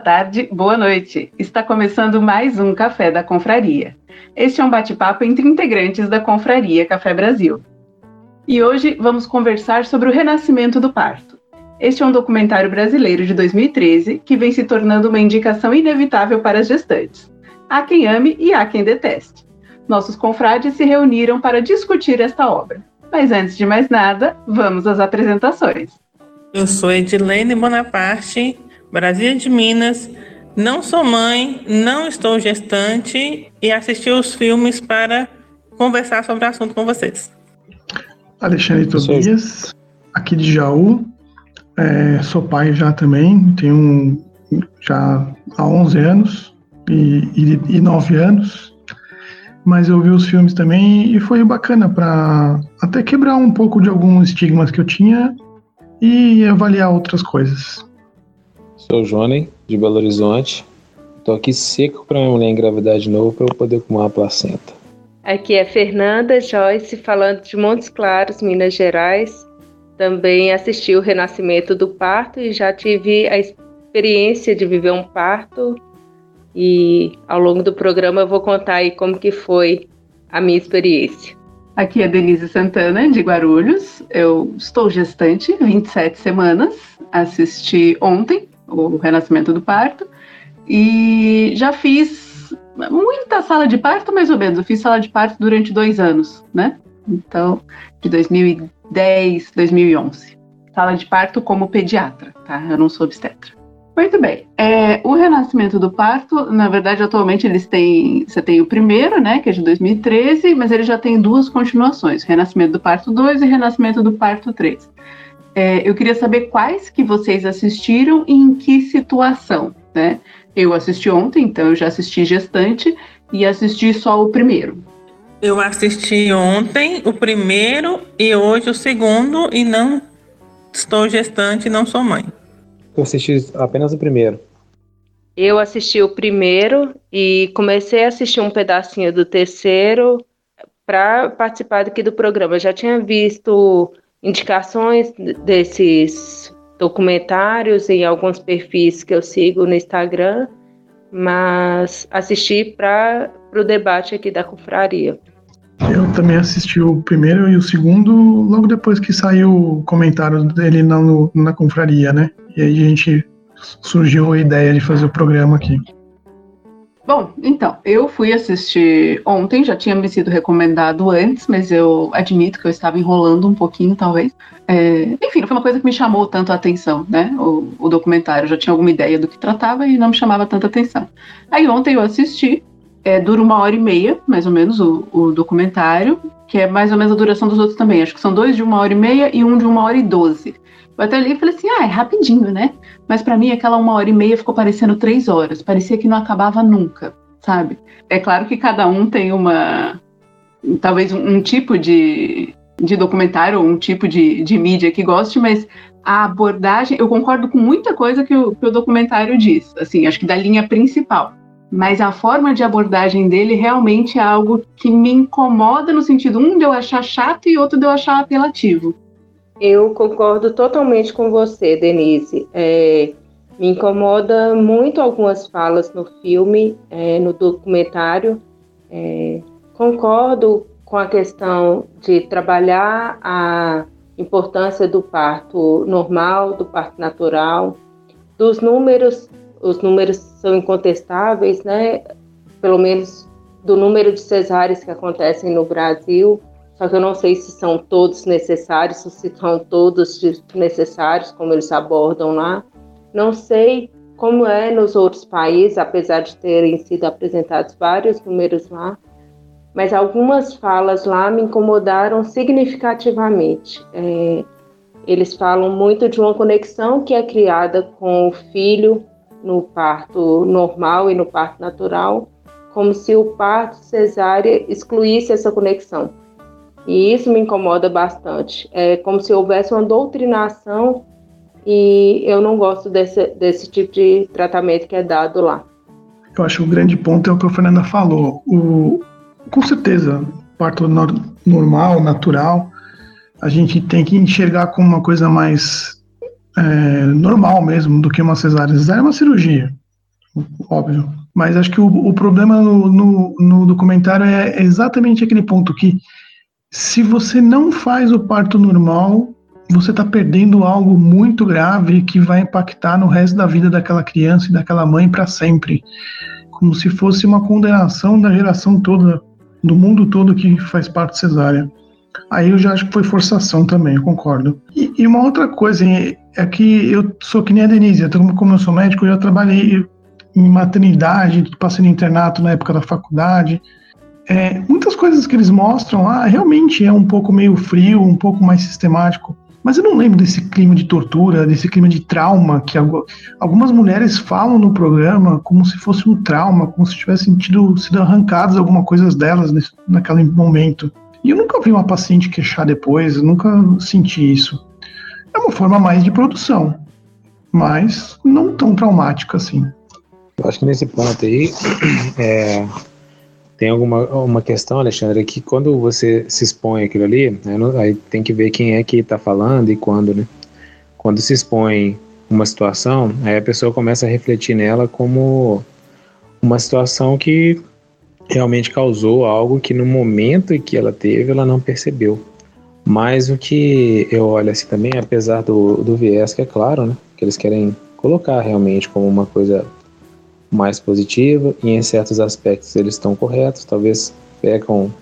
tarde, boa noite. Está começando mais um Café da Confraria. Este é um bate-papo entre integrantes da Confraria Café Brasil. E hoje vamos conversar sobre o renascimento do parto. Este é um documentário brasileiro de 2013 que vem se tornando uma indicação inevitável para as gestantes. Há quem ame e há quem deteste. Nossos confrades se reuniram para discutir esta obra. Mas antes de mais nada, vamos às apresentações. Eu sou Edilene Bonaparte, Brasília de Minas. Não sou mãe, não estou gestante e assisti os filmes para conversar sobre o assunto com vocês. Alexandre Tobias, aqui de Jaú. É, sou pai já também, tenho já há 11 anos e, e, e 9 anos. Mas eu vi os filmes também e foi bacana para até quebrar um pouco de alguns estigmas que eu tinha e avaliar outras coisas. Sou o Johnny, de Belo Horizonte. Tô aqui seco para minha mulher engravidar de novo para eu poder comer uma placenta. Aqui é Fernanda Joyce, falando de Montes Claros, Minas Gerais. Também assisti o renascimento do parto e já tive a experiência de viver um parto. E ao longo do programa eu vou contar aí como que foi a minha experiência. Aqui é Denise Santana, de Guarulhos. Eu estou gestante, 27 semanas. Assisti ontem o Renascimento do Parto e já fiz muita sala de parto, mais ou menos. Eu fiz sala de parto durante dois anos, né? Então, de 2010, 2011. Sala de parto como pediatra, tá? Eu não sou obstetra. Muito bem. É, o renascimento do parto, na verdade, atualmente eles têm. Você tem o primeiro, né, que é de 2013, mas ele já tem duas continuações: Renascimento do Parto 2 e Renascimento do Parto 3. É, eu queria saber quais que vocês assistiram e em que situação, né? Eu assisti ontem, então eu já assisti gestante e assisti só o primeiro. Eu assisti ontem o primeiro e hoje o segundo e não estou gestante e não sou mãe. Eu assisti apenas o primeiro. Eu assisti o primeiro e comecei a assistir um pedacinho do terceiro para participar aqui do programa. Eu já tinha visto indicações desses documentários em alguns perfis que eu sigo no Instagram, mas assisti para o debate aqui da confraria. Eu também assisti o primeiro e o segundo logo depois que saiu o comentário dele na, no, na confraria, né? E aí a gente surgiu a ideia de fazer o programa aqui. Bom, então, eu fui assistir ontem, já tinha me sido recomendado antes, mas eu admito que eu estava enrolando um pouquinho, talvez. É, enfim, foi uma coisa que me chamou tanto a atenção, né? O, o documentário, eu já tinha alguma ideia do que tratava e não me chamava tanta atenção. Aí ontem eu assisti, é, dura uma hora e meia, mais ou menos, o, o, documentário, que é mais ou menos a duração dos outros também. Acho que são dois de uma hora e meia e um de uma hora e doze. Eu até li e falei assim, ah, é rapidinho, né? Mas para mim aquela uma hora e meia ficou parecendo três horas. Parecia que não acabava nunca, sabe? É claro que cada um tem uma... Talvez um, um tipo de, de documentário ou um tipo de, de mídia que goste, mas a abordagem... Eu concordo com muita coisa que o, que o documentário diz. Assim, acho que da linha principal mas a forma de abordagem dele realmente é algo que me incomoda no sentido um de eu achar chato e outro de eu achar apelativo. Eu concordo totalmente com você, Denise. É, me incomoda muito algumas falas no filme, é, no documentário. É, concordo com a questão de trabalhar a importância do parto normal, do parto natural, dos números os números são incontestáveis, né? Pelo menos do número de cesáreas que acontecem no Brasil. Só que eu não sei se são todos necessários, se são todos necessários, como eles abordam lá. Não sei como é nos outros países, apesar de terem sido apresentados vários números lá, mas algumas falas lá me incomodaram significativamente. É, eles falam muito de uma conexão que é criada com o filho no parto normal e no parto natural, como se o parto cesárea excluísse essa conexão. E isso me incomoda bastante. É como se houvesse uma doutrinação e eu não gosto desse, desse tipo de tratamento que é dado lá. Eu acho que o grande ponto é o que a Fernanda falou. O, com certeza, parto normal, natural, a gente tem que enxergar como uma coisa mais é, normal mesmo do que uma cesárea. Cesárea é uma cirurgia, óbvio. Mas acho que o, o problema no, no, no, documentário é exatamente aquele ponto que se você não faz o parto normal, você está perdendo algo muito grave que vai impactar no resto da vida daquela criança e daquela mãe para sempre. Como se fosse uma condenação da geração toda, do mundo todo que faz parte cesárea. Aí eu já acho que foi forçação também, eu concordo. E, e uma outra coisa é que eu sou que nem a Denise, como eu sou médico, eu já trabalhei em maternidade, passei no internato na época da faculdade. É, muitas coisas que eles mostram lá realmente é um pouco meio frio, um pouco mais sistemático. Mas eu não lembro desse clima de tortura, desse clima de trauma que algumas mulheres falam no programa como se fosse um trauma, como se tivessem tido, sido arrancadas algumas coisas delas nesse, naquele momento. E eu nunca vi uma paciente queixar depois, nunca senti isso. É uma forma mais de produção, mas não tão traumática assim. Eu acho que nesse ponto aí é, tem alguma uma questão, Alexandre, que quando você se expõe aquilo ali, né, aí tem que ver quem é que está falando e quando, né? Quando se expõe uma situação, aí a pessoa começa a refletir nela como uma situação que realmente causou algo que no momento em que ela teve, ela não percebeu. Mas o que eu olho assim também, apesar do, do viés que é claro, né? Que eles querem colocar realmente como uma coisa mais positiva e em certos aspectos eles estão corretos, talvez pecam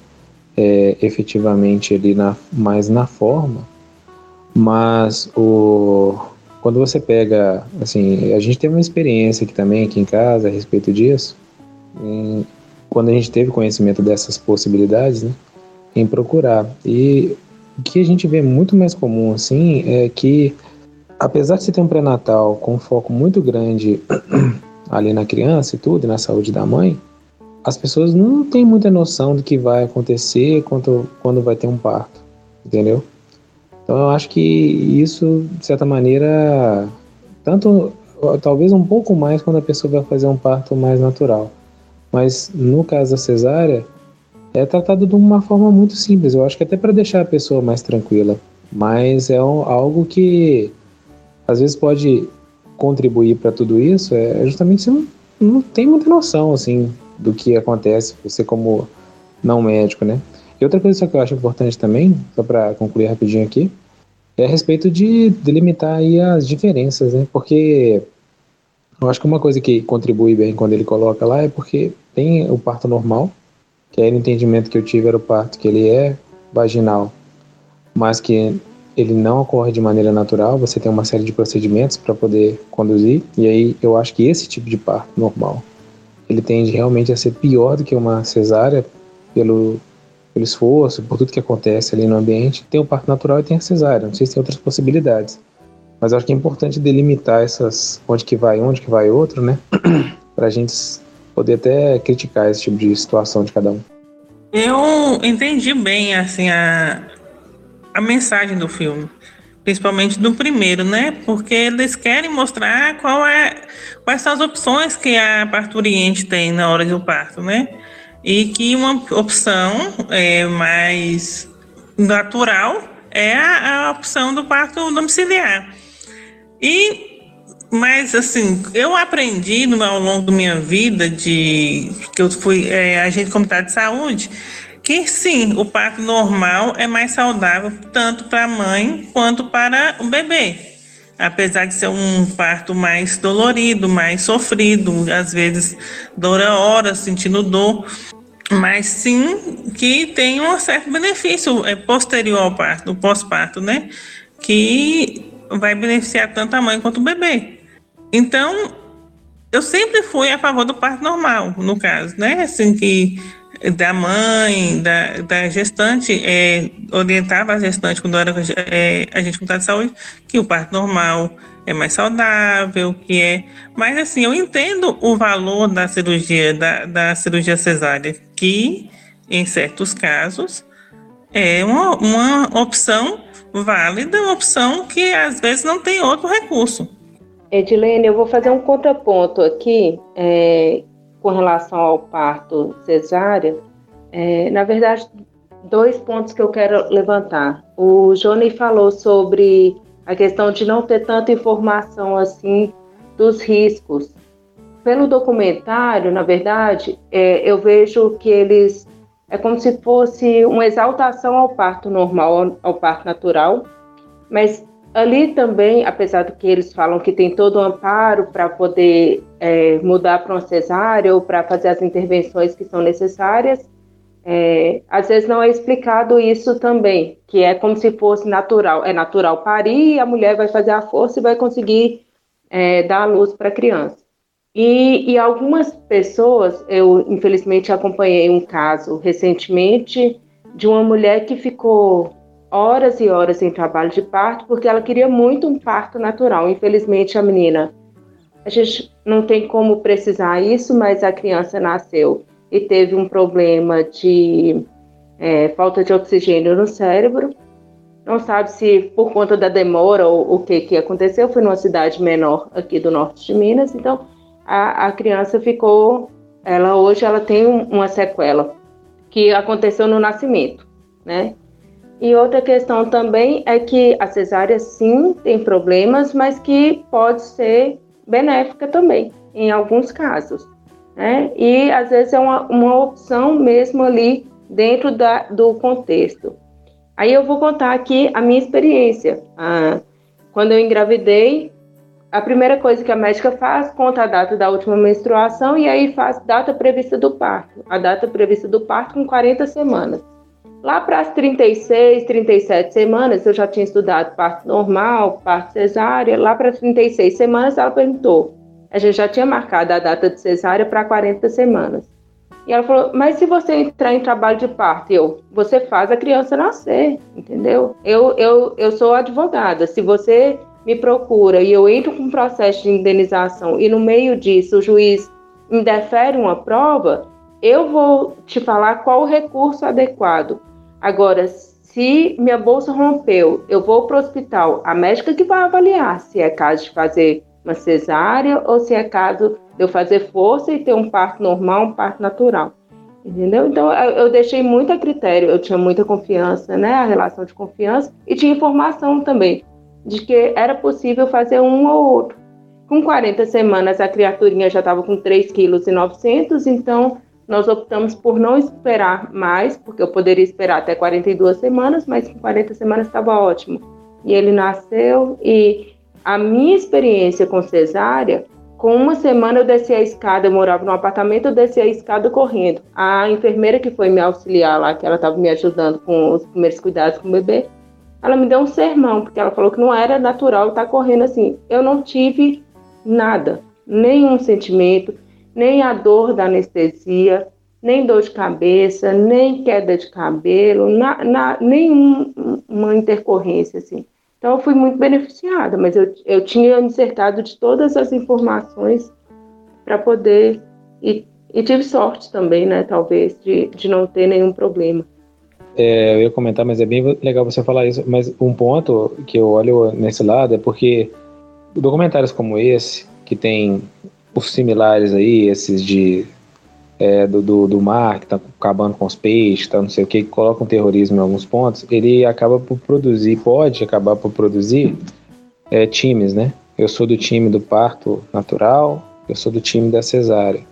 é, efetivamente ali na, mais na forma, mas o, quando você pega, assim, a gente teve uma experiência aqui também, aqui em casa, a respeito disso, em, quando a gente teve conhecimento dessas possibilidades, né, em procurar. E o que a gente vê muito mais comum, assim, é que, apesar de você ter um pré-natal com um foco muito grande ali na criança e tudo, na saúde da mãe, as pessoas não têm muita noção do que vai acontecer quando, quando vai ter um parto, entendeu? Então eu acho que isso, de certa maneira, tanto, talvez um pouco mais quando a pessoa vai fazer um parto mais natural. Mas no caso da cesárea, é tratado de uma forma muito simples. Eu acho que até para deixar a pessoa mais tranquila. Mas é um, algo que às vezes pode contribuir para tudo isso é justamente você não, não tem muita noção assim do que acontece, você como não médico, né? E outra coisa que eu acho importante também, só para concluir rapidinho aqui, é a respeito de delimitar aí as diferenças, né? Porque eu acho que uma coisa que contribui bem quando ele coloca lá é porque tem o parto normal, que aí o entendimento que eu tive era o parto que ele é vaginal, mas que ele não ocorre de maneira natural, você tem uma série de procedimentos para poder conduzir, e aí eu acho que esse tipo de parto normal, ele tende realmente a ser pior do que uma cesárea pelo, pelo esforço, por tudo que acontece ali no ambiente. Tem o parto natural e tem a cesárea, não sei se tem outras possibilidades. Mas acho que é importante delimitar essas, onde que vai onde que vai outro, né? para a gente poder até criticar esse tipo de situação de cada um. Eu entendi bem, assim, a, a mensagem do filme, principalmente do primeiro, né? Porque eles querem mostrar qual é, quais são as opções que a parturiente tem na hora do parto, né? E que uma opção é, mais natural é a, a opção do parto domiciliar. E mas assim, eu aprendi ao longo da minha vida de que eu fui é, agente comunitário de saúde que sim, o parto normal é mais saudável tanto para a mãe quanto para o bebê. Apesar de ser um parto mais dolorido, mais sofrido, às vezes dura horas sentindo dor, mas sim que tem um certo benefício é, posterior ao parto, pós-parto, né? Que vai beneficiar tanto a mãe quanto o bebê. Então, eu sempre fui a favor do parto normal, no caso, né? Assim que da mãe, da, da gestante, é, orientava a gestante quando era é, agente comunitário de saúde, que o parto normal é mais saudável, que é. Mas assim, eu entendo o valor da cirurgia, da, da cirurgia cesárea, que em certos casos é uma, uma opção válida, uma opção que às vezes não tem outro recurso. Edilene, eu vou fazer um contraponto aqui, é, com relação ao parto cesárea, é, na verdade, dois pontos que eu quero levantar. O Johnny falou sobre a questão de não ter tanta informação assim dos riscos. Pelo documentário, na verdade, é, eu vejo que eles é como se fosse uma exaltação ao parto normal, ao, parto natural, mas ali também, apesar do que eles falam que tem todo o amparo para poder é, mudar para uma cesárea ou para fazer as intervenções que são necessárias, é, às vezes não é explicado isso também, que é como se fosse natural. É natural parir a mulher vai fazer a força e vai conseguir é, dar a luz para a criança. E, e, algumas pessoas, eu infelizmente acompanhei um caso recentemente de uma mulher que ficou horas e horas em trabalho de parto porque ela queria muito um parto natural. Infelizmente a menina, a gente não tem como precisar isso, mas a criança nasceu e teve um problema de é, falta de oxigênio no cérebro. Não sabe se por conta da demora ou o que, que aconteceu, foi numa cidade menor aqui do norte de Minas, então a, a criança ficou, ela hoje ela tem um, uma sequela que aconteceu no nascimento, né? E outra questão também é que a cesárea sim tem problemas, mas que pode ser benéfica também, em alguns casos né? E às vezes é uma, uma opção mesmo ali dentro da, do contexto. Aí eu vou contar aqui a minha experiência. Ah, quando eu engravidei, a primeira coisa que a médica faz, conta a data da última menstruação e aí faz data prevista do parto. A data prevista do parto com 40 semanas. Lá para as 36, 37 semanas, eu já tinha estudado parto normal, parto cesárea. Lá para as 36 semanas, ela perguntou: a gente já tinha marcado a data de cesárea para 40 semanas. E ela falou: Mas se você entrar em trabalho de parto, eu, você faz a criança nascer, entendeu? Eu, eu, eu sou advogada. Se você me procura e eu entro com um processo de indenização e no meio disso o juiz indefere uma prova, eu vou te falar qual o recurso adequado. Agora, se minha bolsa rompeu, eu vou para o hospital, a médica que vai avaliar se é caso de fazer uma cesárea ou se é caso de eu fazer força e ter um parto normal, um parto natural. Entendeu? Então eu deixei muito a critério, eu tinha muita confiança, né? A relação de confiança e tinha informação também de que era possível fazer um ou outro. Com 40 semanas a criaturinha já estava com 3,9 kg, então nós optamos por não esperar mais, porque eu poderia esperar até 42 semanas, mas com 40 semanas estava ótimo. E ele nasceu e a minha experiência com cesárea, com uma semana eu desci a escada, eu morava num apartamento, eu desci a escada correndo. A enfermeira que foi me auxiliar lá, que ela estava me ajudando com os primeiros cuidados com o bebê, ela me deu um sermão, porque ela falou que não era natural estar correndo assim. Eu não tive nada, nenhum sentimento, nem a dor da anestesia, nem dor de cabeça, nem queda de cabelo, na, na, nenhuma intercorrência assim. Então, eu fui muito beneficiada, mas eu, eu tinha me cercado de todas as informações para poder. E, e, tive sorte também, né, talvez, de, de não ter nenhum problema. É, eu ia comentar, mas é bem legal você falar isso. Mas um ponto que eu olho nesse lado é porque documentários como esse, que tem os similares aí, esses de é, do, do, do, mar, que está acabando com os peixes, tá, não sei o que, que coloca um terrorismo em alguns pontos, ele acaba por produzir, pode acabar por produzir é, times, né? Eu sou do time do parto natural, eu sou do time da cesárea.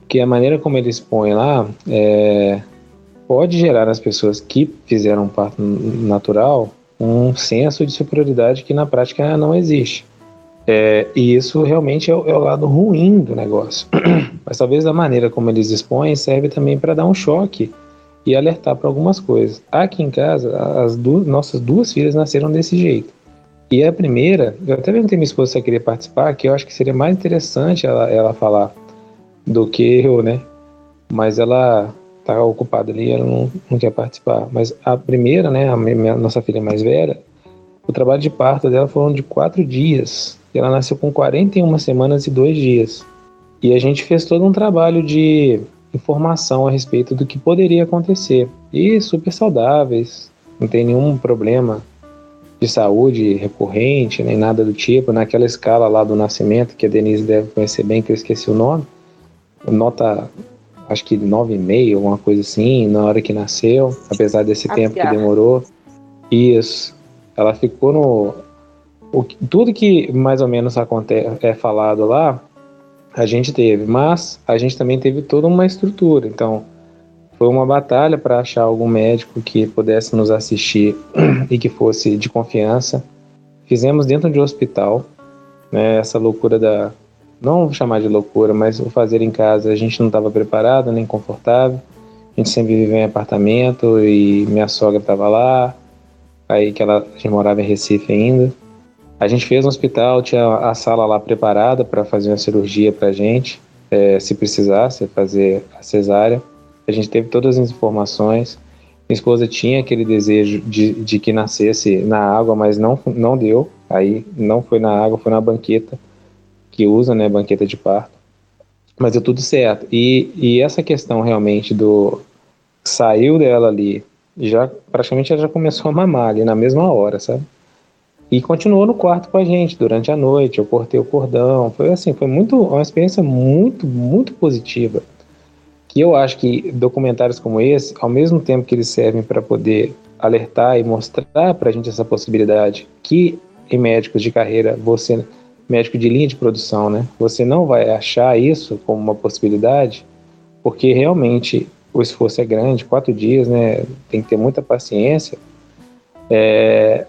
Porque a maneira como eles põem lá é, pode gerar nas pessoas que fizeram um parto natural um senso de superioridade que na prática não existe. É, e isso realmente é o, é o, lado ruim do negócio. Mas talvez a maneira como eles expõem serve também para dar um choque e alertar para algumas coisas. Aqui em casa, as duas, nossas duas filhas nasceram desse jeito. E a primeira, eu até perguntei minha esposa se ela queria participar, que eu acho que seria mais interessante ela, ela falar do que eu, né? Mas ela tá ocupada ali, ela não, não quer participar. Mas a primeira, né, a minha, nossa filha mais velha, o trabalho de parto dela foram de quatro dias. E ela nasceu com 41 semanas e dois dias. E a gente fez todo um trabalho de informação a respeito do que poderia acontecer. E super saudáveis, não tem nenhum problema de saúde recorrente, nem nada do tipo. Naquela escala lá do nascimento, que a Denise deve conhecer bem, que eu esqueci o nome, nota acho que 9,5, alguma coisa assim, na hora que nasceu, apesar desse tempo que demorou. Isso. Ela ficou no o, tudo que mais ou menos é falado lá, a gente teve, mas a gente também teve toda uma estrutura. Então, foi uma batalha para achar algum médico que pudesse nos assistir e que fosse de confiança. Fizemos dentro de um hospital, né, essa loucura da. Não vou chamar de loucura, mas o fazer em casa a gente não estava preparado nem confortável. A gente sempre vivia em apartamento e minha sogra estava lá, aí que ela a gente morava em Recife ainda. A gente fez um hospital, tinha a sala lá preparada para fazer uma cirurgia para a gente, é, se precisasse fazer a cesárea. A gente teve todas as informações. Minha esposa tinha aquele desejo de, de que nascesse na água, mas não, não deu. Aí não foi na água, foi na banqueta que usa, né, banqueta de parto. Mas deu tudo certo. E, e essa questão realmente do saiu dela ali, já praticamente ela já começou a mamar ali na mesma hora, sabe? E continuou no quarto com a gente durante a noite. Eu cortei o cordão. Foi assim, foi muito uma experiência muito, muito positiva. Que eu acho que documentários como esse, ao mesmo tempo que eles servem para poder alertar e mostrar para a gente essa possibilidade que em médicos de carreira, você, médico de linha de produção, né, você não vai achar isso como uma possibilidade, porque realmente o esforço é grande, quatro dias, né, tem que ter muita paciência. É,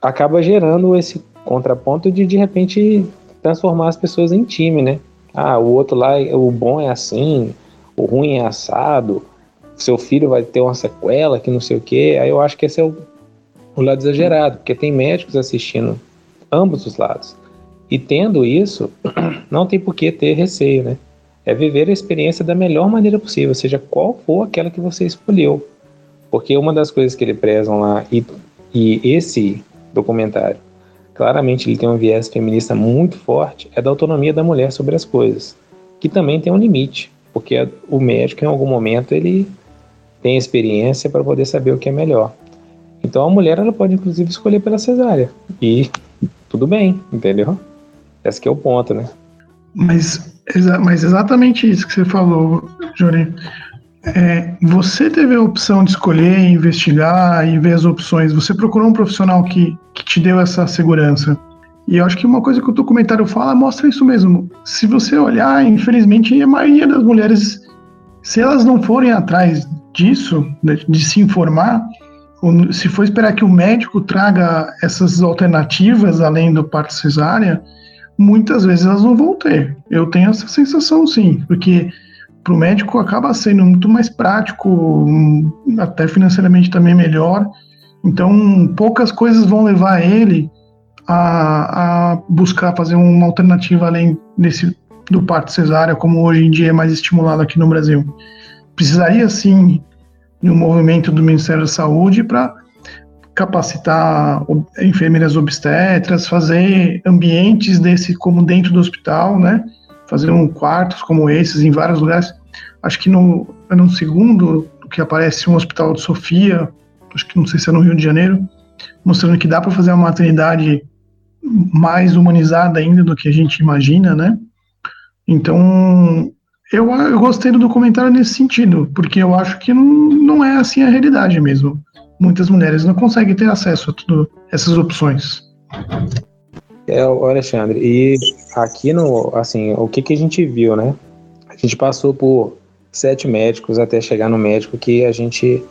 acaba gerando esse contraponto de de repente transformar as pessoas em time, né? Ah, o outro lá, o bom é assim, o ruim é assado, seu filho vai ter uma sequela que não sei o quê. Aí eu acho que esse é o, o lado exagerado, porque tem médicos assistindo ambos os lados. E tendo isso, não tem por que ter receio, né? É viver a experiência da melhor maneira possível, seja qual for aquela que você escolheu. Porque uma das coisas que ele prezam lá, e, e esse documentário. Claramente ele tem um viés feminista muito forte, é da autonomia da mulher sobre as coisas, que também tem um limite, porque o médico em algum momento ele tem experiência para poder saber o que é melhor. Então a mulher ela pode inclusive escolher pela cesárea e tudo bem, entendeu? Esse que é o ponto, né? Mas, mas exatamente isso que você falou, Jory. É, você teve a opção de escolher, investigar e ver as opções. Você procurou um profissional que te deu essa segurança. E eu acho que uma coisa que o documentário fala mostra isso mesmo. Se você olhar, infelizmente, a maioria das mulheres, se elas não forem atrás disso, de, de se informar, se for esperar que o médico traga essas alternativas além do parto cesárea, muitas vezes elas não vão ter. Eu tenho essa sensação, sim, porque para o médico acaba sendo muito mais prático, até financeiramente também melhor. Então, poucas coisas vão levar ele a, a buscar fazer uma alternativa além desse do parto cesárea, como hoje em dia é mais estimulado aqui no Brasil. Precisaria sim de um movimento do Ministério da Saúde para capacitar enfermeiras obstetras, fazer ambientes desse como dentro do hospital, né? fazer um quartos como esses em vários lugares. Acho que no, no segundo que aparece um hospital de Sofia, acho que não sei se é no Rio de Janeiro, mostrando que dá para fazer uma maternidade mais humanizada ainda do que a gente imagina, né? Então, eu, eu gostei do documentário nesse sentido, porque eu acho que não, não é assim a realidade mesmo. Muitas mulheres não conseguem ter acesso a tudo essas opções. É, Alexandre, e aqui no, assim, o que, que a gente viu, né? A gente passou por sete médicos até chegar no médico que a gente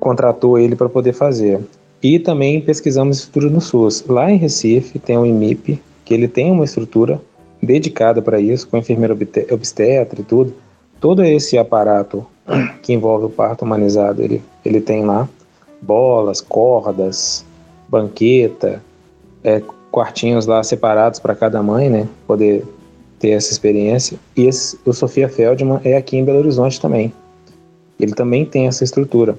contratou ele para poder fazer. E também pesquisamos estrutura no SUS. Lá em Recife tem o IMIP, que ele tem uma estrutura dedicada para isso, com enfermeira obstetra e tudo. Todo esse aparato que envolve o parto humanizado, ele, ele tem lá. Bolas, cordas, banqueta, é, quartinhos lá separados para cada mãe, né? Poder ter essa experiência. E esse, o Sofia Feldman é aqui em Belo Horizonte também. Ele também tem essa estrutura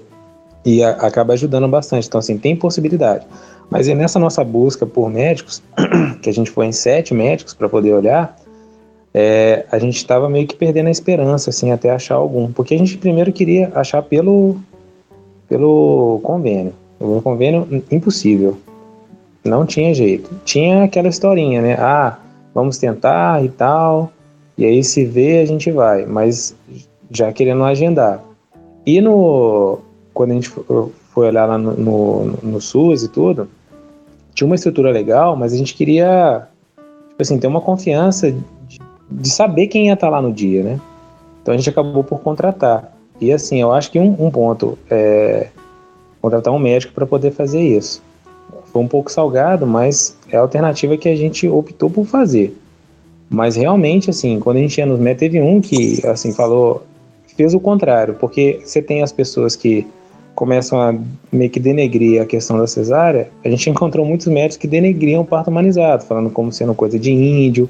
e a, acaba ajudando bastante. Então, assim, tem possibilidade. Mas é nessa nossa busca por médicos, que a gente foi em sete médicos para poder olhar, é, a gente estava meio que perdendo a esperança, assim, até achar algum. Porque a gente primeiro queria achar pelo, pelo convênio. O convênio, impossível. Não tinha jeito. Tinha aquela historinha, né? Ah, vamos tentar e tal. E aí se vê, a gente vai. Mas já querendo agendar. E no quando a gente foi olhar lá no, no, no SUS e tudo, tinha uma estrutura legal, mas a gente queria, tipo assim, ter uma confiança de, de saber quem ia estar lá no dia, né? Então a gente acabou por contratar. E assim, eu acho que um, um ponto é contratar um médico para poder fazer isso. Foi um pouco salgado, mas é a alternativa que a gente optou por fazer. Mas realmente, assim, quando a gente ia nos médicos, teve um que, assim, falou, fez o contrário, porque você tem as pessoas que começam a meio que denegrir a questão da cesárea, a gente encontrou muitos médicos que denegriam o parto humanizado, falando como sendo coisa de índio,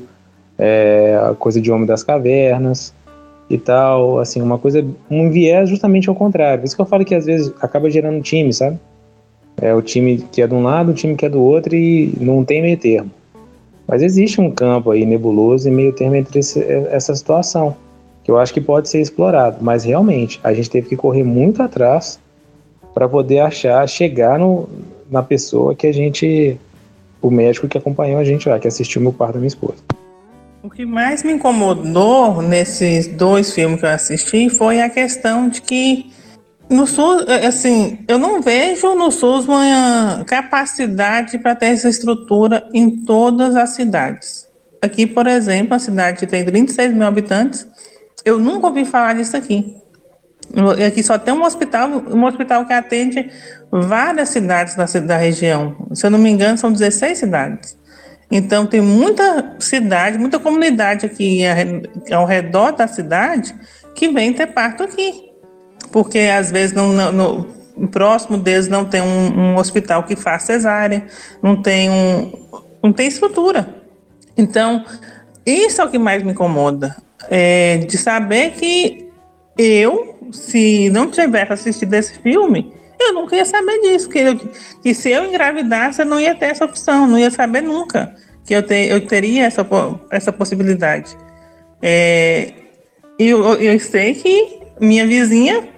é, coisa de homem das cavernas e tal, assim, uma coisa, um viés justamente ao contrário. Por isso que eu falo que às vezes acaba gerando time, sabe? É o time que é de um lado, o time que é do outro e não tem meio termo. Mas existe um campo aí nebuloso e meio termo entre esse, essa situação, que eu acho que pode ser explorado. Mas realmente, a gente teve que correr muito atrás para poder achar, chegar no, na pessoa que a gente, o médico que acompanhou a gente lá, que assistiu meu parto da minha esposa. O que mais me incomodou nesses dois filmes que eu assisti foi a questão de que no SUS, assim, eu não vejo no SUS uma capacidade para ter essa estrutura em todas as cidades. Aqui, por exemplo, a cidade tem 36 mil habitantes, eu nunca ouvi falar disso aqui. Aqui só tem um hospital, um hospital que atende várias cidades da, da região. Se eu não me engano, são 16 cidades. Então, tem muita cidade, muita comunidade aqui ao redor da cidade que vem ter parto aqui. Porque às vezes não, não, no, próximo deles não tem um, um, hospital que faça cesárea, não tem, um, não tem estrutura. Então, isso é o que mais me incomoda. É de saber que eu, se não tivesse assistido esse filme, eu nunca ia saber disso. Que, eu, que se eu engravidasse, eu não ia ter essa opção, não ia saber nunca que eu, te, eu teria essa, essa possibilidade. É, eu, eu sei que minha vizinha,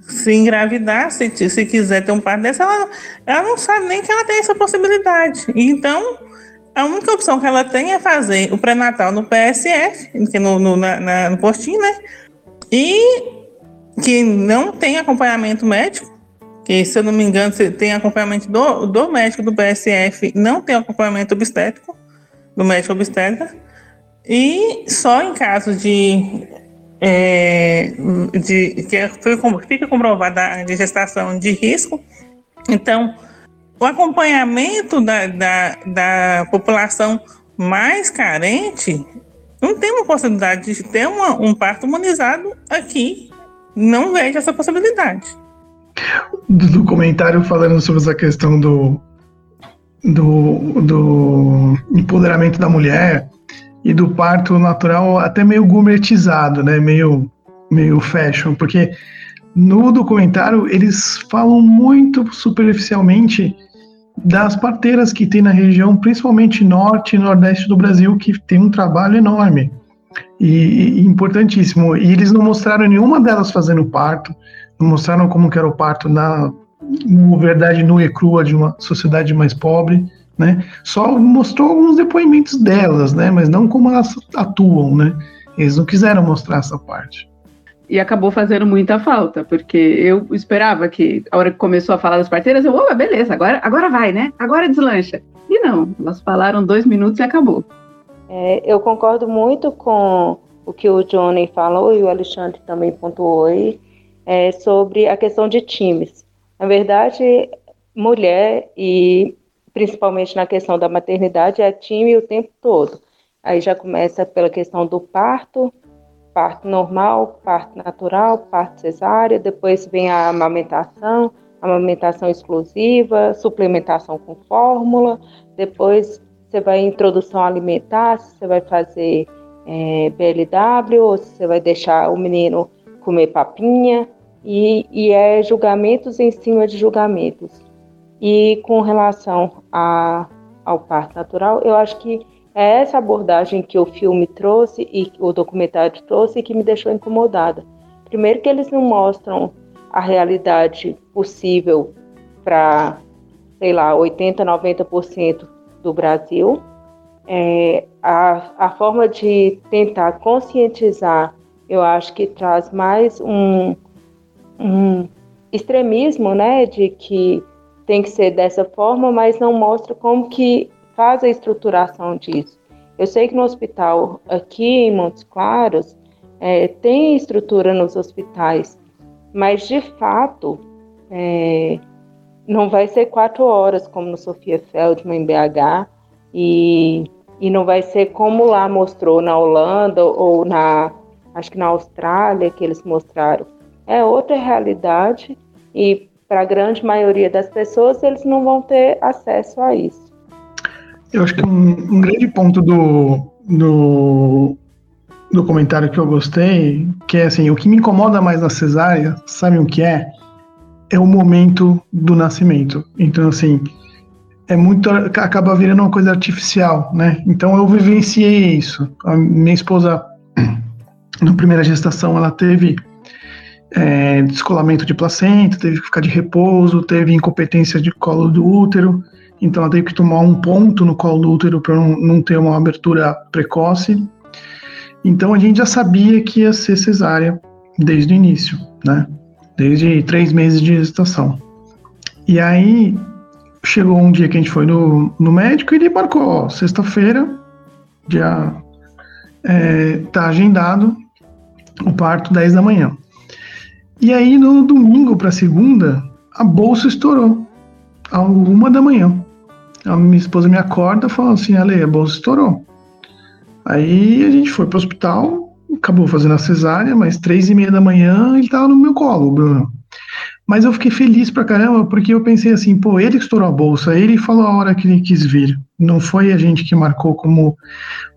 se engravidar, se, se quiser ter um parto dessa, ela, ela não sabe nem que ela tem essa possibilidade. Então, a única opção que ela tem é fazer o pré-natal no PSF, no, no, na, na, no postinho, né? E que não tem acompanhamento médico, que se eu não me engano, tem acompanhamento do, do médico do PSF, não tem acompanhamento obstétrico, do médico obstétrica, e só em caso de, é, de que fica comprovada a gestação de risco, então o acompanhamento da, da, da população mais carente não tem uma possibilidade de ter uma, um parto imunizado aqui. Não vejo essa possibilidade. Do documentário falando sobre essa questão do, do, do empoderamento da mulher e do parto natural até meio gourmetizado, né? Meio, meio fashion, porque no documentário eles falam muito superficialmente das parteiras que tem na região, principalmente norte e nordeste do Brasil, que tem um trabalho enorme e, e, importantíssimo. E eles não mostraram nenhuma delas fazendo parto, não mostraram como era o parto na verdade nua e crua de uma sociedade mais pobre, né? Só mostrou alguns depoimentos delas, né? Mas não como elas atuam, né? Eles não quiseram mostrar essa parte e acabou fazendo muita falta, porque eu esperava que a hora que começou a falar das parteiras, eu, oh, beleza, agora, agora vai, né? Agora deslancha. E não, elas falaram dois minutos e acabou. É, eu concordo muito com o que o Johnny falou e o Alexandre também pontuou aí, é, sobre a questão de times. Na verdade, mulher e principalmente na questão da maternidade é time o tempo todo. Aí já começa pela questão do parto, parto normal, parto natural, parto cesárea, depois vem a amamentação, amamentação exclusiva, suplementação com fórmula, depois você vai introdução alimentar, se você vai fazer é, BLW ou se você vai deixar o menino comer papinha, e, e é julgamentos em cima de julgamentos. E com relação a, ao parto natural, eu acho que é essa abordagem que o filme trouxe e o documentário trouxe que me deixou incomodada. Primeiro que eles não mostram a realidade possível para, sei lá, 80, 90% do Brasil. É, a, a forma de tentar conscientizar, eu acho que traz mais um, um extremismo, né, de que tem que ser dessa forma, mas não mostra como que faz a estruturação disso. Eu sei que no hospital aqui em Montes Claros é, tem estrutura nos hospitais, mas de fato é, não vai ser quatro horas como no Sofia Feldman em BH e, e não vai ser como lá mostrou na Holanda ou na acho que na Austrália que eles mostraram. É outra realidade e para a grande maioria das pessoas eles não vão ter acesso a isso. Eu acho que um, um grande ponto do, do, do comentário que eu gostei, que é assim, o que me incomoda mais na cesárea, sabe o que é? É o momento do nascimento. Então, assim, é muito acaba virando uma coisa artificial, né? Então eu vivenciei isso. A minha esposa na primeira gestação ela teve é, descolamento de placenta, teve que ficar de repouso, teve incompetência de colo do útero, então ela teve que tomar um ponto no colo do útero para não, não ter uma abertura precoce. Então a gente já sabia que ia ser cesárea desde o início, né? Desde três meses de gestação. E aí chegou um dia que a gente foi no, no médico e ele marcou, sexta-feira, dia é, tá agendado o parto 10 da manhã. E aí no domingo para segunda, a bolsa estourou. A uma da manhã. A minha esposa me acorda fala assim, Ale, a bolsa estourou. Aí a gente foi pro hospital, acabou fazendo a cesárea, mas três e meia da manhã ele tava no meu colo, Bruno. Mas eu fiquei feliz pra caramba, porque eu pensei assim, pô, ele estourou a bolsa, ele falou a hora que ele quis vir. Não foi a gente que marcou como.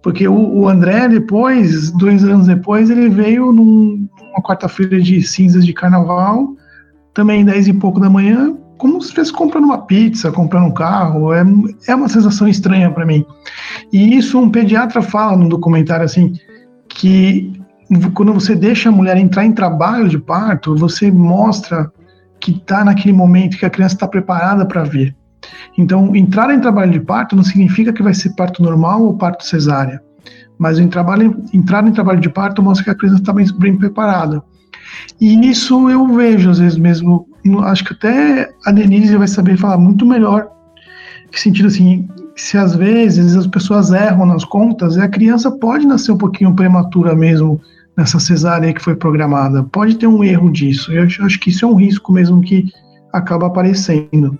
Porque o, o André, depois, dois anos depois, ele veio num, numa quarta-feira de cinzas de carnaval, também dez e pouco da manhã, como se estivesse comprando uma pizza, comprando um carro. É, é uma sensação estranha para mim. E isso um pediatra fala no documentário assim, que quando você deixa a mulher entrar em trabalho de parto, você mostra que está naquele momento que a criança está preparada para vir. Então, entrar em trabalho de parto não significa que vai ser parto normal ou parto cesárea, mas em trabalho, entrar em trabalho de parto mostra que a criança está bem, bem preparada. E isso eu vejo às vezes mesmo, acho que até a Denise vai saber falar muito melhor, que sentido assim, se às vezes as pessoas erram nas contas, a criança pode nascer um pouquinho prematura mesmo, nessa cesárea que foi programada. Pode ter um erro disso. Eu acho, acho que isso é um risco mesmo que acaba aparecendo.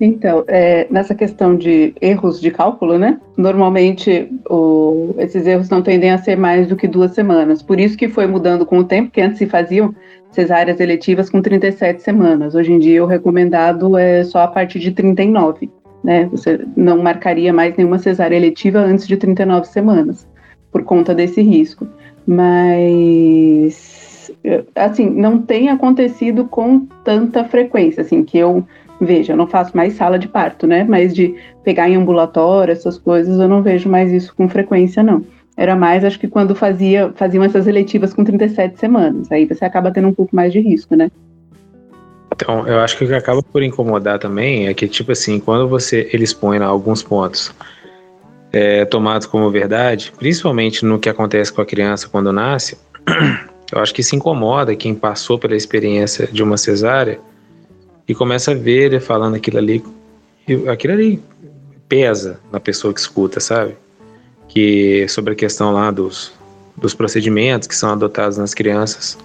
Então, é, nessa questão de erros de cálculo, né? Normalmente o, esses erros não tendem a ser mais do que duas semanas. Por isso que foi mudando com o tempo, que antes se faziam cesáreas eletivas com 37 semanas. Hoje em dia o recomendado é só a partir de 39, né? Você não marcaria mais nenhuma cesárea eletiva antes de 39 semanas, por conta desse risco mas assim, não tem acontecido com tanta frequência, assim, que eu veja, eu não faço mais sala de parto, né? Mas de pegar em ambulatório, essas coisas, eu não vejo mais isso com frequência, não. Era mais, acho que quando fazia, faziam essas eletivas com 37 semanas. Aí você acaba tendo um pouco mais de risco, né? Então, eu acho que o que acaba por incomodar também é que, tipo assim, quando você eles põem alguns pontos é, tomados como verdade, principalmente no que acontece com a criança quando nasce, eu acho que se incomoda quem passou pela experiência de uma cesárea e começa a ver ele falando aquilo ali, aquilo ali pesa na pessoa que escuta, sabe? Que sobre a questão lá dos, dos procedimentos que são adotados nas crianças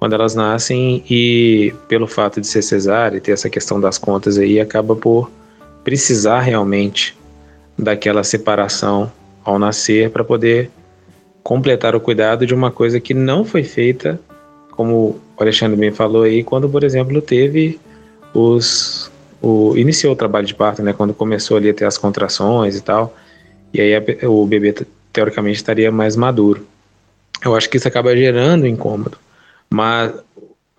quando elas nascem e pelo fato de ser cesárea e ter essa questão das contas aí acaba por precisar realmente daquela separação ao nascer para poder completar o cuidado de uma coisa que não foi feita, como o Alexandre bem falou aí, quando, por exemplo, teve os o, iniciou o trabalho de parto, né, quando começou ali a ter as contrações e tal, e aí a, o bebê teoricamente estaria mais maduro. Eu acho que isso acaba gerando incômodo, mas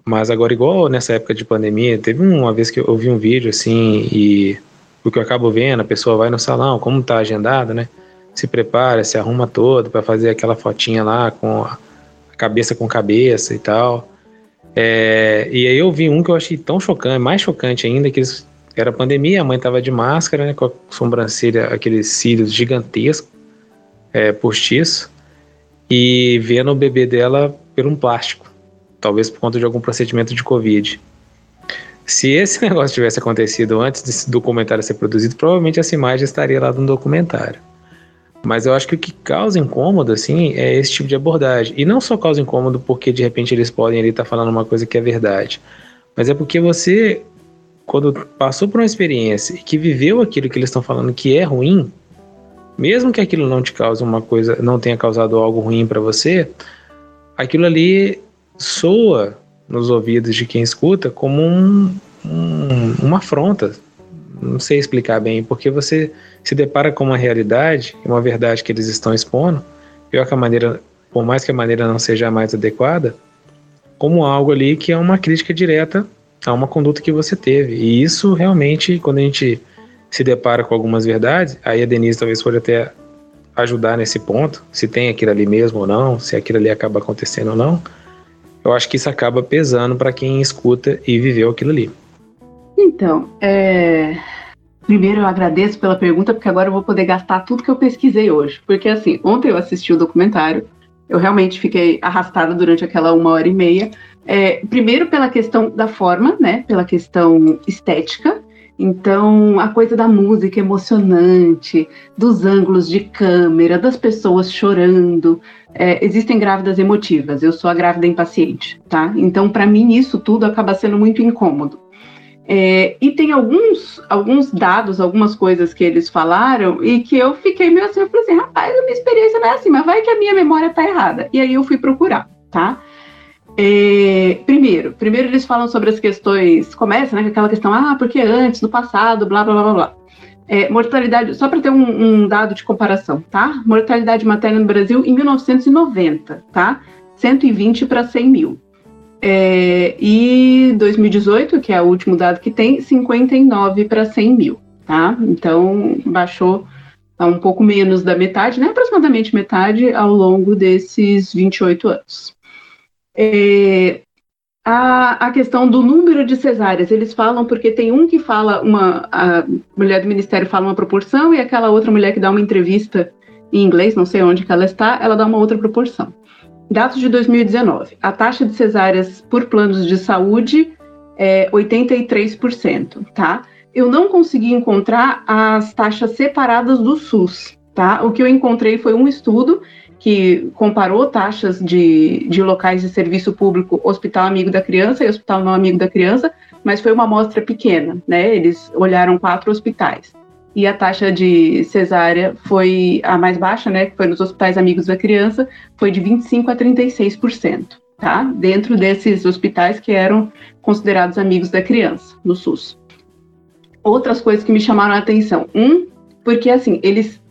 mas agora igual nessa época de pandemia, teve uma vez que eu vi um vídeo assim e o que eu acabo vendo, a pessoa vai no salão, como tá agendado, né? Se prepara, se arruma todo para fazer aquela fotinha lá com a cabeça com cabeça e tal. É, e aí eu vi um que eu achei tão chocante, mais chocante ainda, que eles, era pandemia, a mãe tava de máscara, né? Com a sobrancelha, aqueles cílios gigantescos, é, postiço, e vendo o bebê dela por um plástico, talvez por conta de algum procedimento de Covid. Se esse negócio tivesse acontecido antes desse documentário ser produzido, provavelmente essa imagem estaria lá no documentário. Mas eu acho que o que causa incômodo, assim, é esse tipo de abordagem. E não só causa incômodo porque de repente eles podem estar tá falando uma coisa que é verdade, mas é porque você, quando passou por uma experiência e que viveu aquilo que eles estão falando que é ruim, mesmo que aquilo não te cause uma coisa, não tenha causado algo ruim para você, aquilo ali soa nos ouvidos de quem escuta como um, um, uma afronta. Não sei explicar bem, porque você se depara com uma realidade, uma verdade que eles estão expondo, pior que a maneira, por mais que a maneira não seja a mais adequada, como algo ali que é uma crítica direta a uma conduta que você teve. E isso realmente, quando a gente se depara com algumas verdades, aí a Denise talvez pode até ajudar nesse ponto, se tem aquilo ali mesmo ou não, se aquilo ali acaba acontecendo ou não. Eu acho que isso acaba pesando para quem escuta e viveu aquilo ali. Então, é... primeiro eu agradeço pela pergunta, porque agora eu vou poder gastar tudo que eu pesquisei hoje. Porque assim, ontem eu assisti o documentário, eu realmente fiquei arrastada durante aquela uma hora e meia. É, primeiro pela questão da forma, né? Pela questão estética. Então, a coisa da música emocionante, dos ângulos de câmera, das pessoas chorando. É, existem grávidas emotivas, eu sou a grávida impaciente, tá? Então, para mim, isso tudo acaba sendo muito incômodo. É, e tem alguns, alguns dados, algumas coisas que eles falaram e que eu fiquei meio assim, eu falei assim, rapaz, a minha experiência não é assim, mas vai que a minha memória tá errada. E aí eu fui procurar, tá? É, primeiro, primeiro eles falam sobre as questões, começa, né, com aquela questão, ah, porque antes, no passado, blá, blá, blá, blá. É, mortalidade, só para ter um, um, dado de comparação, tá? Mortalidade materna no Brasil em 1990, tá? 120 para 100 mil. É, e 2018, que é o último dado que tem, 59 para 100 mil, tá? Então, baixou a um pouco menos da metade, né? Aproximadamente metade ao longo desses 28 anos. É, a, a, questão do número de cesáreas, eles falam porque tem um que fala uma a mulher do ministério fala uma proporção e aquela outra mulher que dá uma entrevista em inglês, não sei onde que ela está, ela dá uma outra proporção. Dados de 2019. A taxa de cesáreas por planos de saúde é 83%, tá? Eu não consegui encontrar as taxas separadas do SUS, tá? O que eu encontrei foi um estudo que comparou taxas de, de locais de serviço público, Hospital Amigo da Criança e Hospital Não Amigo da Criança, mas foi uma amostra pequena, né? Eles olharam quatro hospitais e a taxa de cesárea foi a mais baixa, né, que foi nos hospitais amigos da criança, foi de 25 a 36%, tá? Dentro desses hospitais que eram considerados amigos da criança, no SUS. Outras coisas que me chamaram a atenção. Um, porque assim, eles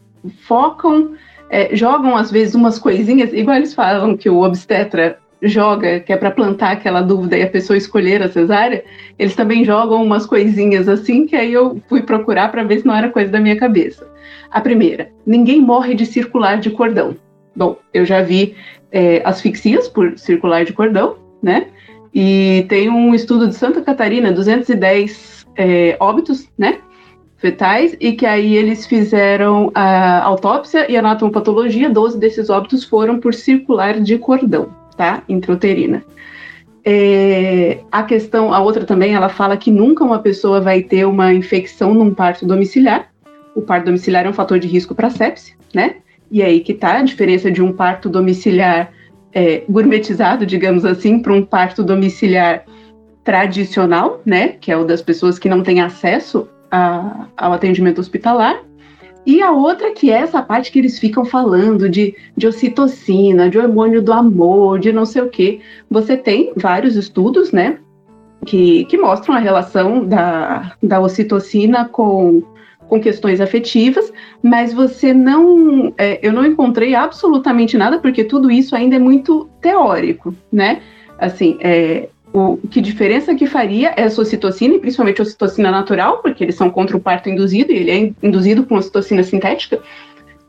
focam, é, jogam às vezes umas coisinhas, igual eles falam que o obstetra joga, que é para plantar aquela dúvida e a pessoa escolher a cesárea, eles também jogam umas coisinhas assim que aí eu fui procurar para ver se não era coisa da minha cabeça. A primeira, ninguém morre de circular de cordão. Bom, eu já vi é, asfixias por circular de cordão, né? E tem um estudo de Santa Catarina, 210 é, óbitos, né? Fetais, e que aí eles fizeram a autópsia e anatomopatologia, 12 desses óbitos foram por circular de cordão tá? Intrauterina. É, a questão, a outra também, ela fala que nunca uma pessoa vai ter uma infecção num parto domiciliar. O parto domiciliar é um fator de risco para sepse, né? E aí que tá a diferença de um parto domiciliar é, gourmetizado, digamos assim, para um parto domiciliar tradicional, né? Que é o das pessoas que não têm acesso a, ao atendimento hospitalar. E a outra que é essa parte que eles ficam falando de, de ocitocina, de hormônio do amor, de não sei o quê. Você tem vários estudos, né, que, que mostram a relação da, da ocitocina com, com questões afetivas, mas você não, é, eu não encontrei absolutamente nada, porque tudo isso ainda é muito teórico, né? Assim, é, o que diferença que faria é a ocitocina, e principalmente a ocitocina natural, porque eles são contra o parto induzido, e ele é induzido com ocitocina sintética.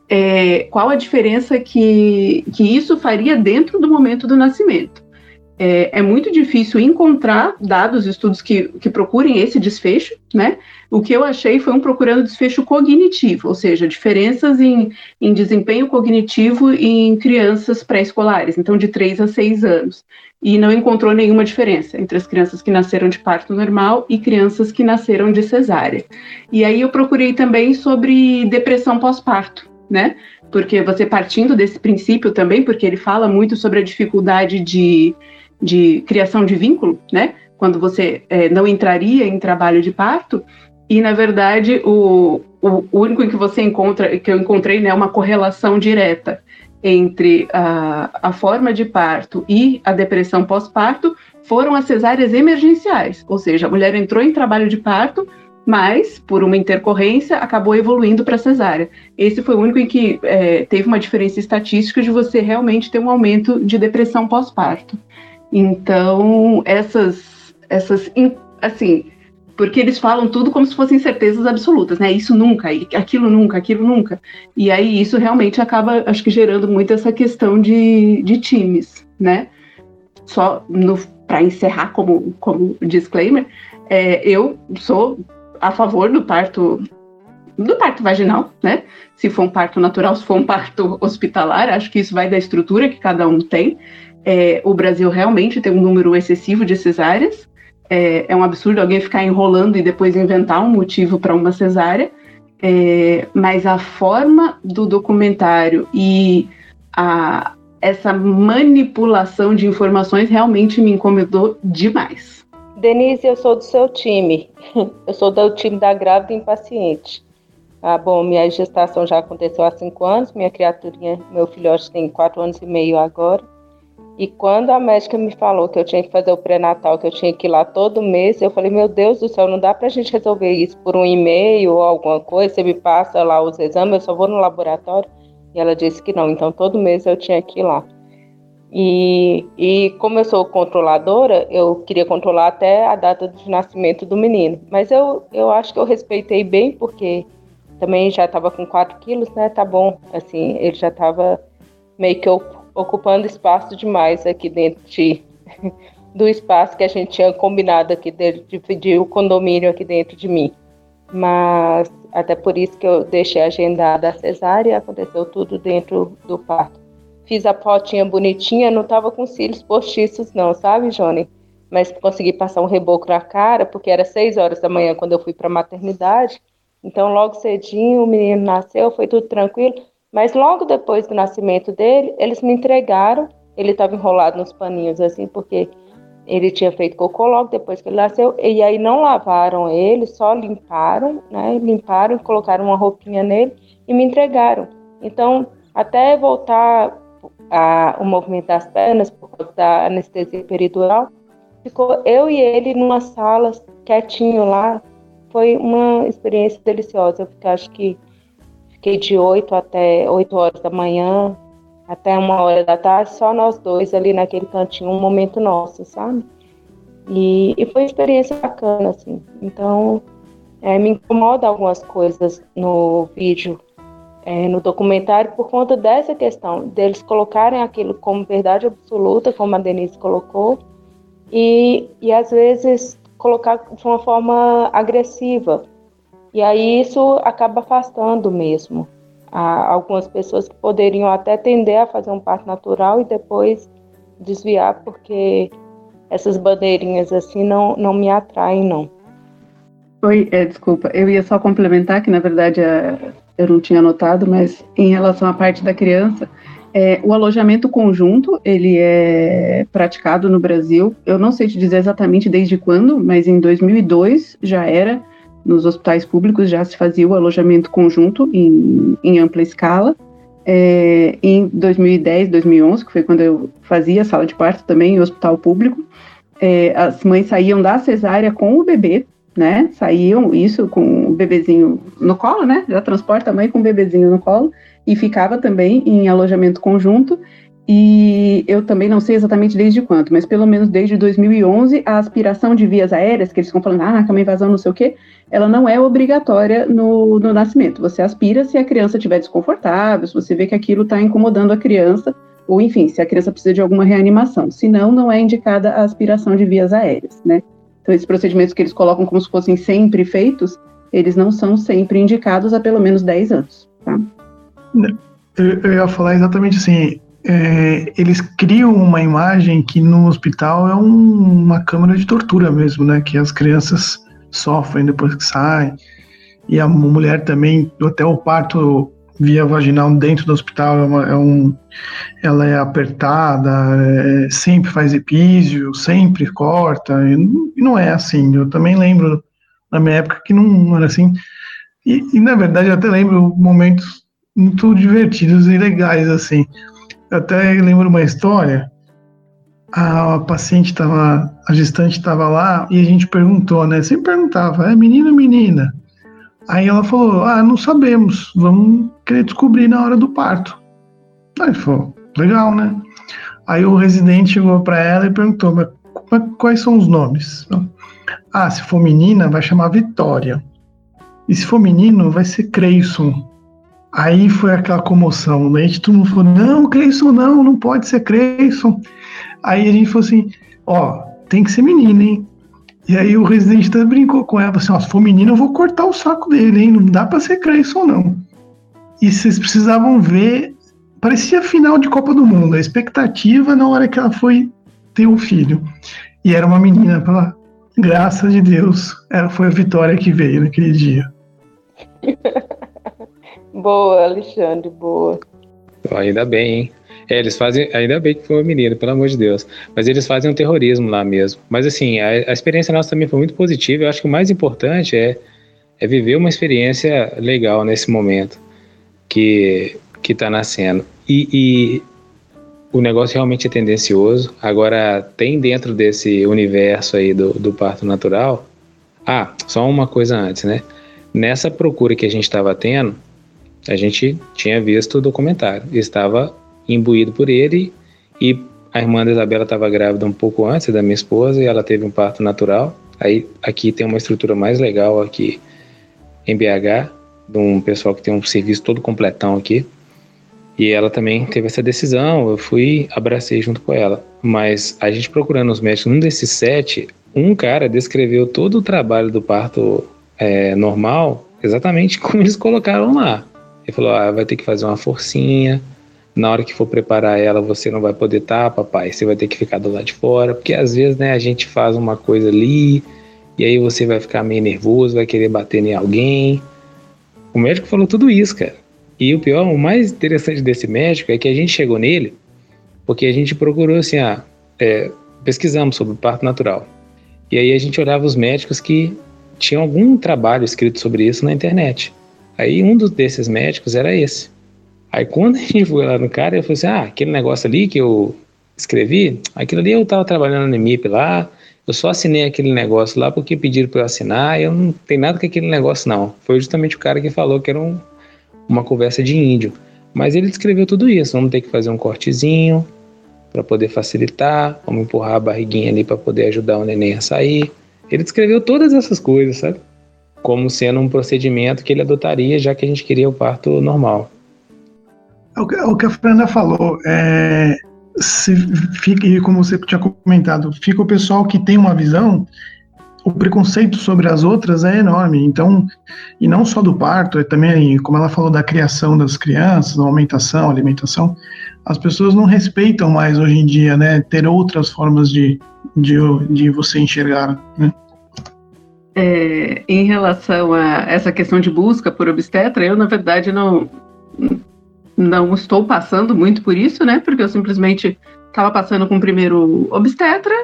É, qual a diferença que, que isso faria dentro do momento do nascimento? É, é, muito difícil encontrar dados, estudos que, que procurem esse desfecho, né? O que eu achei foi um procurando desfecho cognitivo, ou seja, diferenças em, em desempenho cognitivo em crianças pré-escolares, então de 3 a 6 anos. E não encontrou nenhuma diferença entre as crianças que nasceram de parto normal e crianças que nasceram de cesárea. E aí eu procurei também sobre depressão pós-parto, né? Porque você partindo desse princípio também, porque ele fala muito sobre a dificuldade de de criação de vínculo, né? Quando você é, não entraria em trabalho de parto, e na verdade o, o, único em que você encontra, que eu encontrei, né, uma correlação direta entre a, a forma de parto e a depressão pós-parto foram as cesáreas emergenciais, ou seja, a mulher entrou em trabalho de parto, mas por uma intercorrência acabou evoluindo para cesárea. Esse foi o único em que é, teve uma diferença estatística de você realmente ter um aumento de depressão pós-parto. Então, essas, essas, assim, porque eles falam tudo como se fossem certezas absolutas, né? Isso nunca, aquilo nunca, aquilo nunca. E aí isso realmente acaba, acho que, gerando muito essa questão de, de times, né? Só para encerrar como, como disclaimer, é, eu sou a favor do parto do parto vaginal, né? Se for um parto natural, se for um parto hospitalar, acho que isso vai da estrutura que cada um tem é, o Brasil realmente tem um número excessivo de cesáreas. É, é, um absurdo alguém ficar enrolando e depois inventar um motivo para uma cesárea. É, mas a forma do documentário e a, essa manipulação de informações realmente me incomodou demais. Denise, eu sou do seu time. Eu sou do time da grávida impaciente. Ah, bom, minha gestação já aconteceu há cinco anos, minha criaturinha, meu filhote tem quatro anos e meio agora. E quando a médica me falou que eu tinha que fazer o pré-natal, que eu tinha que ir lá todo mês, eu falei, meu Deus do céu, não dá pra gente resolver isso por um e-mail ou alguma coisa, você me passa lá os exames, eu só vou no laboratório. E ela disse que não, então todo mês eu tinha que ir lá. E, e como eu sou controladora, eu queria controlar até a data de nascimento do menino. Mas eu, eu acho que eu respeitei bem, porque também já estava com 4 quilos, né? Tá bom, assim, ele já estava meio que ocupando espaço demais aqui dentro de, do espaço que a gente tinha combinado aqui de dividir o condomínio aqui dentro de mim. Mas até por isso que eu deixei agendada a cesárea, aconteceu tudo dentro do parto. Fiz a fotinha bonitinha, não estava com cílios postiços não, sabe, Johnny? Mas consegui passar um reboco na cara, porque era seis horas da manhã quando eu fui para a maternidade. Então, logo cedinho, o menino nasceu, foi tudo tranquilo. Mas logo depois do nascimento dele, eles me entregaram. Ele estava enrolado nos paninhos assim, porque ele tinha feito cocô logo depois que ele nasceu. E aí não lavaram ele, só limparam, né? Limparam, colocaram uma roupinha nele e me entregaram. Então, até voltar a, o movimento das pernas, por causa da anestesia peridural, ficou eu e ele numa sala quietinho lá. Foi uma experiência deliciosa, porque acho que Fiquei de 8 até 8 horas da manhã, até uma hora da tarde, só nós dois ali naquele cantinho, um momento nosso, sabe? E, e foi uma experiência bacana, assim. Então, é, me incomoda algumas coisas no vídeo, é, no documentário, por conta dessa questão, deles colocarem aquilo como verdade absoluta, como a Denise colocou, e, e às vezes colocar de uma forma agressiva, e aí isso acaba afastando mesmo algumas pessoas que poderiam até tender a fazer um parto natural e depois desviar, porque essas bandeirinhas assim não, não me atraem, não. Oi, é, desculpa, eu ia só complementar que na verdade é, eu não tinha notado, mas em relação à parte da criança, é, o alojamento conjunto ele é praticado no Brasil. Eu não sei te dizer exatamente desde quando, mas em 2002 já era nos hospitais públicos já se fazia o alojamento conjunto em, em ampla escala. É, em 2010, 2011, que foi quando eu fazia sala de parto também em hospital público, é, as mães saíam da cesárea com o bebê, né? Saíam isso com o bebezinho no colo, né? Já transporta a mãe com o bebezinho no colo e ficava também em alojamento conjunto. E eu também não sei exatamente desde quando, mas pelo menos desde 2011, a aspiração de vias aéreas, que eles ficam falando, ah, cama invasão, não sei o quê, ela não é obrigatória no, no nascimento. Você aspira se a criança estiver desconfortável, se você vê que aquilo está incomodando a criança, ou enfim, se a criança precisa de alguma reanimação. Se não, não é indicada a aspiração de vias aéreas, né? Então, esses procedimentos que eles colocam como se fossem sempre feitos, eles não são sempre indicados há pelo menos 10 anos, tá? Eu ia falar exatamente assim, é, eles criam uma imagem que no hospital é um, uma câmara de tortura mesmo, né? Que as crianças sofrem depois que saem. E a mulher também, até o parto via vaginal dentro do hospital é, uma, é um, ela é apertada, é, sempre faz epísio, sempre corta, e não, e não, é assim. Eu também lembro na minha época que não, não era assim. E, e, na verdade eu até lembro momentos muito divertidos e legais assim. Eu até lembro uma história. A, a paciente estava, a gestante estava lá e a gente perguntou, né? Sempre perguntava, é menino ou menina? Aí ela falou: Ah, não sabemos, vamos querer descobrir na hora do parto. Aí falou: Legal, né? Aí o residente chegou para ela e perguntou: Mas quais são os nomes? Ah, se for menina, vai chamar Vitória. E se for menino, vai ser Creyson. Aí foi aquela comoção, né? E todo mundo falou: Não, Creyson não, não pode ser Creyson. Aí a gente falou assim: Ó, tem que ser menina, hein? E aí o Resident até brincou com ela, assim, ó, se for menino eu vou cortar o saco dele, hein? Não dá pra ser Creyson, não. E vocês precisavam ver, parecia final de Copa do Mundo, a expectativa na hora que ela foi ter um filho. E era uma menina, pela graça de Deus, ela foi a vitória que veio naquele dia. boa, Alexandre, boa. Ainda bem, hein? É, eles fazem. Ainda bem que foi uma menina, pelo amor de Deus. Mas eles fazem um terrorismo lá mesmo. Mas assim, a, a experiência nossa também foi muito positiva. Eu acho que o mais importante é, é viver uma experiência legal nesse momento que que está nascendo. E, e o negócio realmente é tendencioso. Agora, tem dentro desse universo aí do, do parto natural. Ah, só uma coisa antes, né? Nessa procura que a gente estava tendo, a gente tinha visto o documentário. Estava imbuído por ele e a irmã da Isabela estava grávida um pouco antes da minha esposa e ela teve um parto natural. Aí aqui tem uma estrutura mais legal aqui em BH, de um pessoal que tem um serviço todo completão aqui. E ela também teve essa decisão, eu fui, abracei junto com ela. Mas a gente procurando os médicos, um desses sete, um cara descreveu todo o trabalho do parto é, normal, exatamente como eles colocaram lá. Ele falou: ah, vai ter que fazer uma forcinha, na hora que for preparar ela, você não vai poder estar, tá, papai, você vai ter que ficar do lado de fora, porque às vezes, né, a gente faz uma coisa ali, e aí você vai ficar meio nervoso, vai querer bater em alguém. O médico falou tudo isso, cara. E o pior, o mais interessante desse médico é que a gente chegou nele porque a gente procurou assim, ah, é, pesquisamos sobre parto natural. E aí a gente olhava os médicos que tinham algum trabalho escrito sobre isso na internet. Aí um dos desses médicos era esse. Aí quando a gente foi lá no cara, eu falei assim: ah, aquele negócio ali que eu escrevi, aquilo ali eu estava trabalhando no MIP lá, eu só assinei aquele negócio lá porque pediram para eu assinar, eu não tenho nada com aquele negócio não. Foi justamente o cara que falou que era um, uma conversa de índio. Mas ele descreveu tudo isso, vamos ter que fazer um cortezinho para poder facilitar, vamos empurrar a barriguinha ali para poder ajudar o neném a sair. Ele descreveu todas essas coisas, sabe? Como sendo um procedimento que ele adotaria já que a gente queria o parto normal. É o que, é o que a Fernanda falou, é, se fica, e como você tinha comentado, fica o pessoal que tem uma visão, o preconceito sobre as outras é enorme. Então, e não só do parto, é também, como ela falou, da criação das crianças, da amamentação, alimentação, as pessoas não respeitam mais hoje em dia, né? Ter outras formas de, de, de você enxergar, né? É, em relação a essa questão de busca por obstetra, eu, na verdade, não não estou passando muito por isso, né? Porque eu simplesmente estava passando com o primeiro obstetra,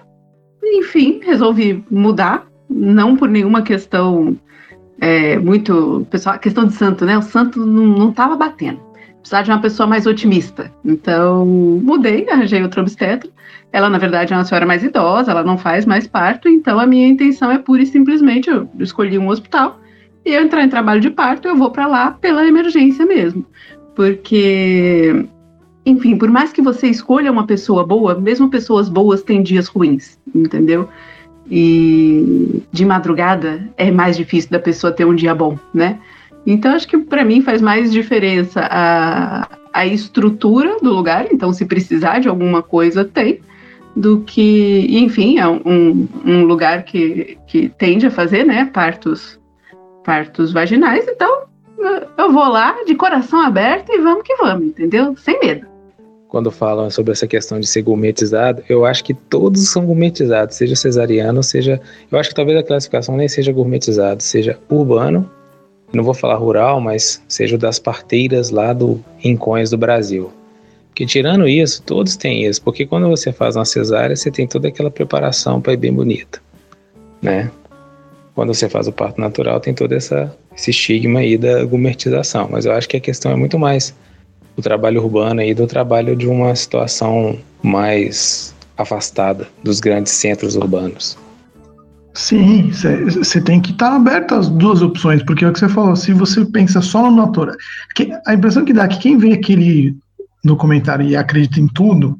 enfim, resolvi mudar, não por nenhuma questão é, muito pessoal, questão de santo, né? O santo não estava batendo. Precisava de uma pessoa mais otimista. Então, mudei, arranjei outra obstetra. Ela, na verdade, é uma senhora mais idosa, ela não faz mais parto, então a minha intenção é pura e simplesmente eu escolhi um hospital e eu entrar em trabalho de parto, eu vou para lá pela emergência mesmo. Porque, enfim, por mais que você escolha uma pessoa boa, mesmo pessoas boas têm dias ruins, entendeu? E de madrugada é mais difícil da pessoa ter um dia bom, né? Então acho que para mim faz mais diferença a, a estrutura do lugar, então se precisar de alguma coisa, tem, do que, enfim, é um, um lugar que, que tende a fazer, né, partos, partos vaginais, então eu vou lá de coração aberto e vamos que vamos, entendeu? Sem medo. Quando falam sobre essa questão de ser gourmetizado, eu acho que todos são gourmetizados, seja cesariano, seja. Eu acho que talvez a classificação nem seja gourmetizado, seja urbano não vou falar rural, mas seja o das parteiras lá do Rincões do Brasil. Porque tirando isso, todos têm isso, porque quando você faz uma cesárea, você tem toda aquela preparação para ir bem bonita, né? Quando você faz o parto natural, tem todo essa, esse estigma aí da gourmetização, mas eu acho que a questão é muito mais do trabalho urbano e do trabalho de uma situação mais afastada dos grandes centros urbanos. Sim, você tem que estar tá aberto às duas opções, porque é o que você falou, se você pensa só no natural. A impressão que dá é que quem vê aquele documentário e acredita em tudo,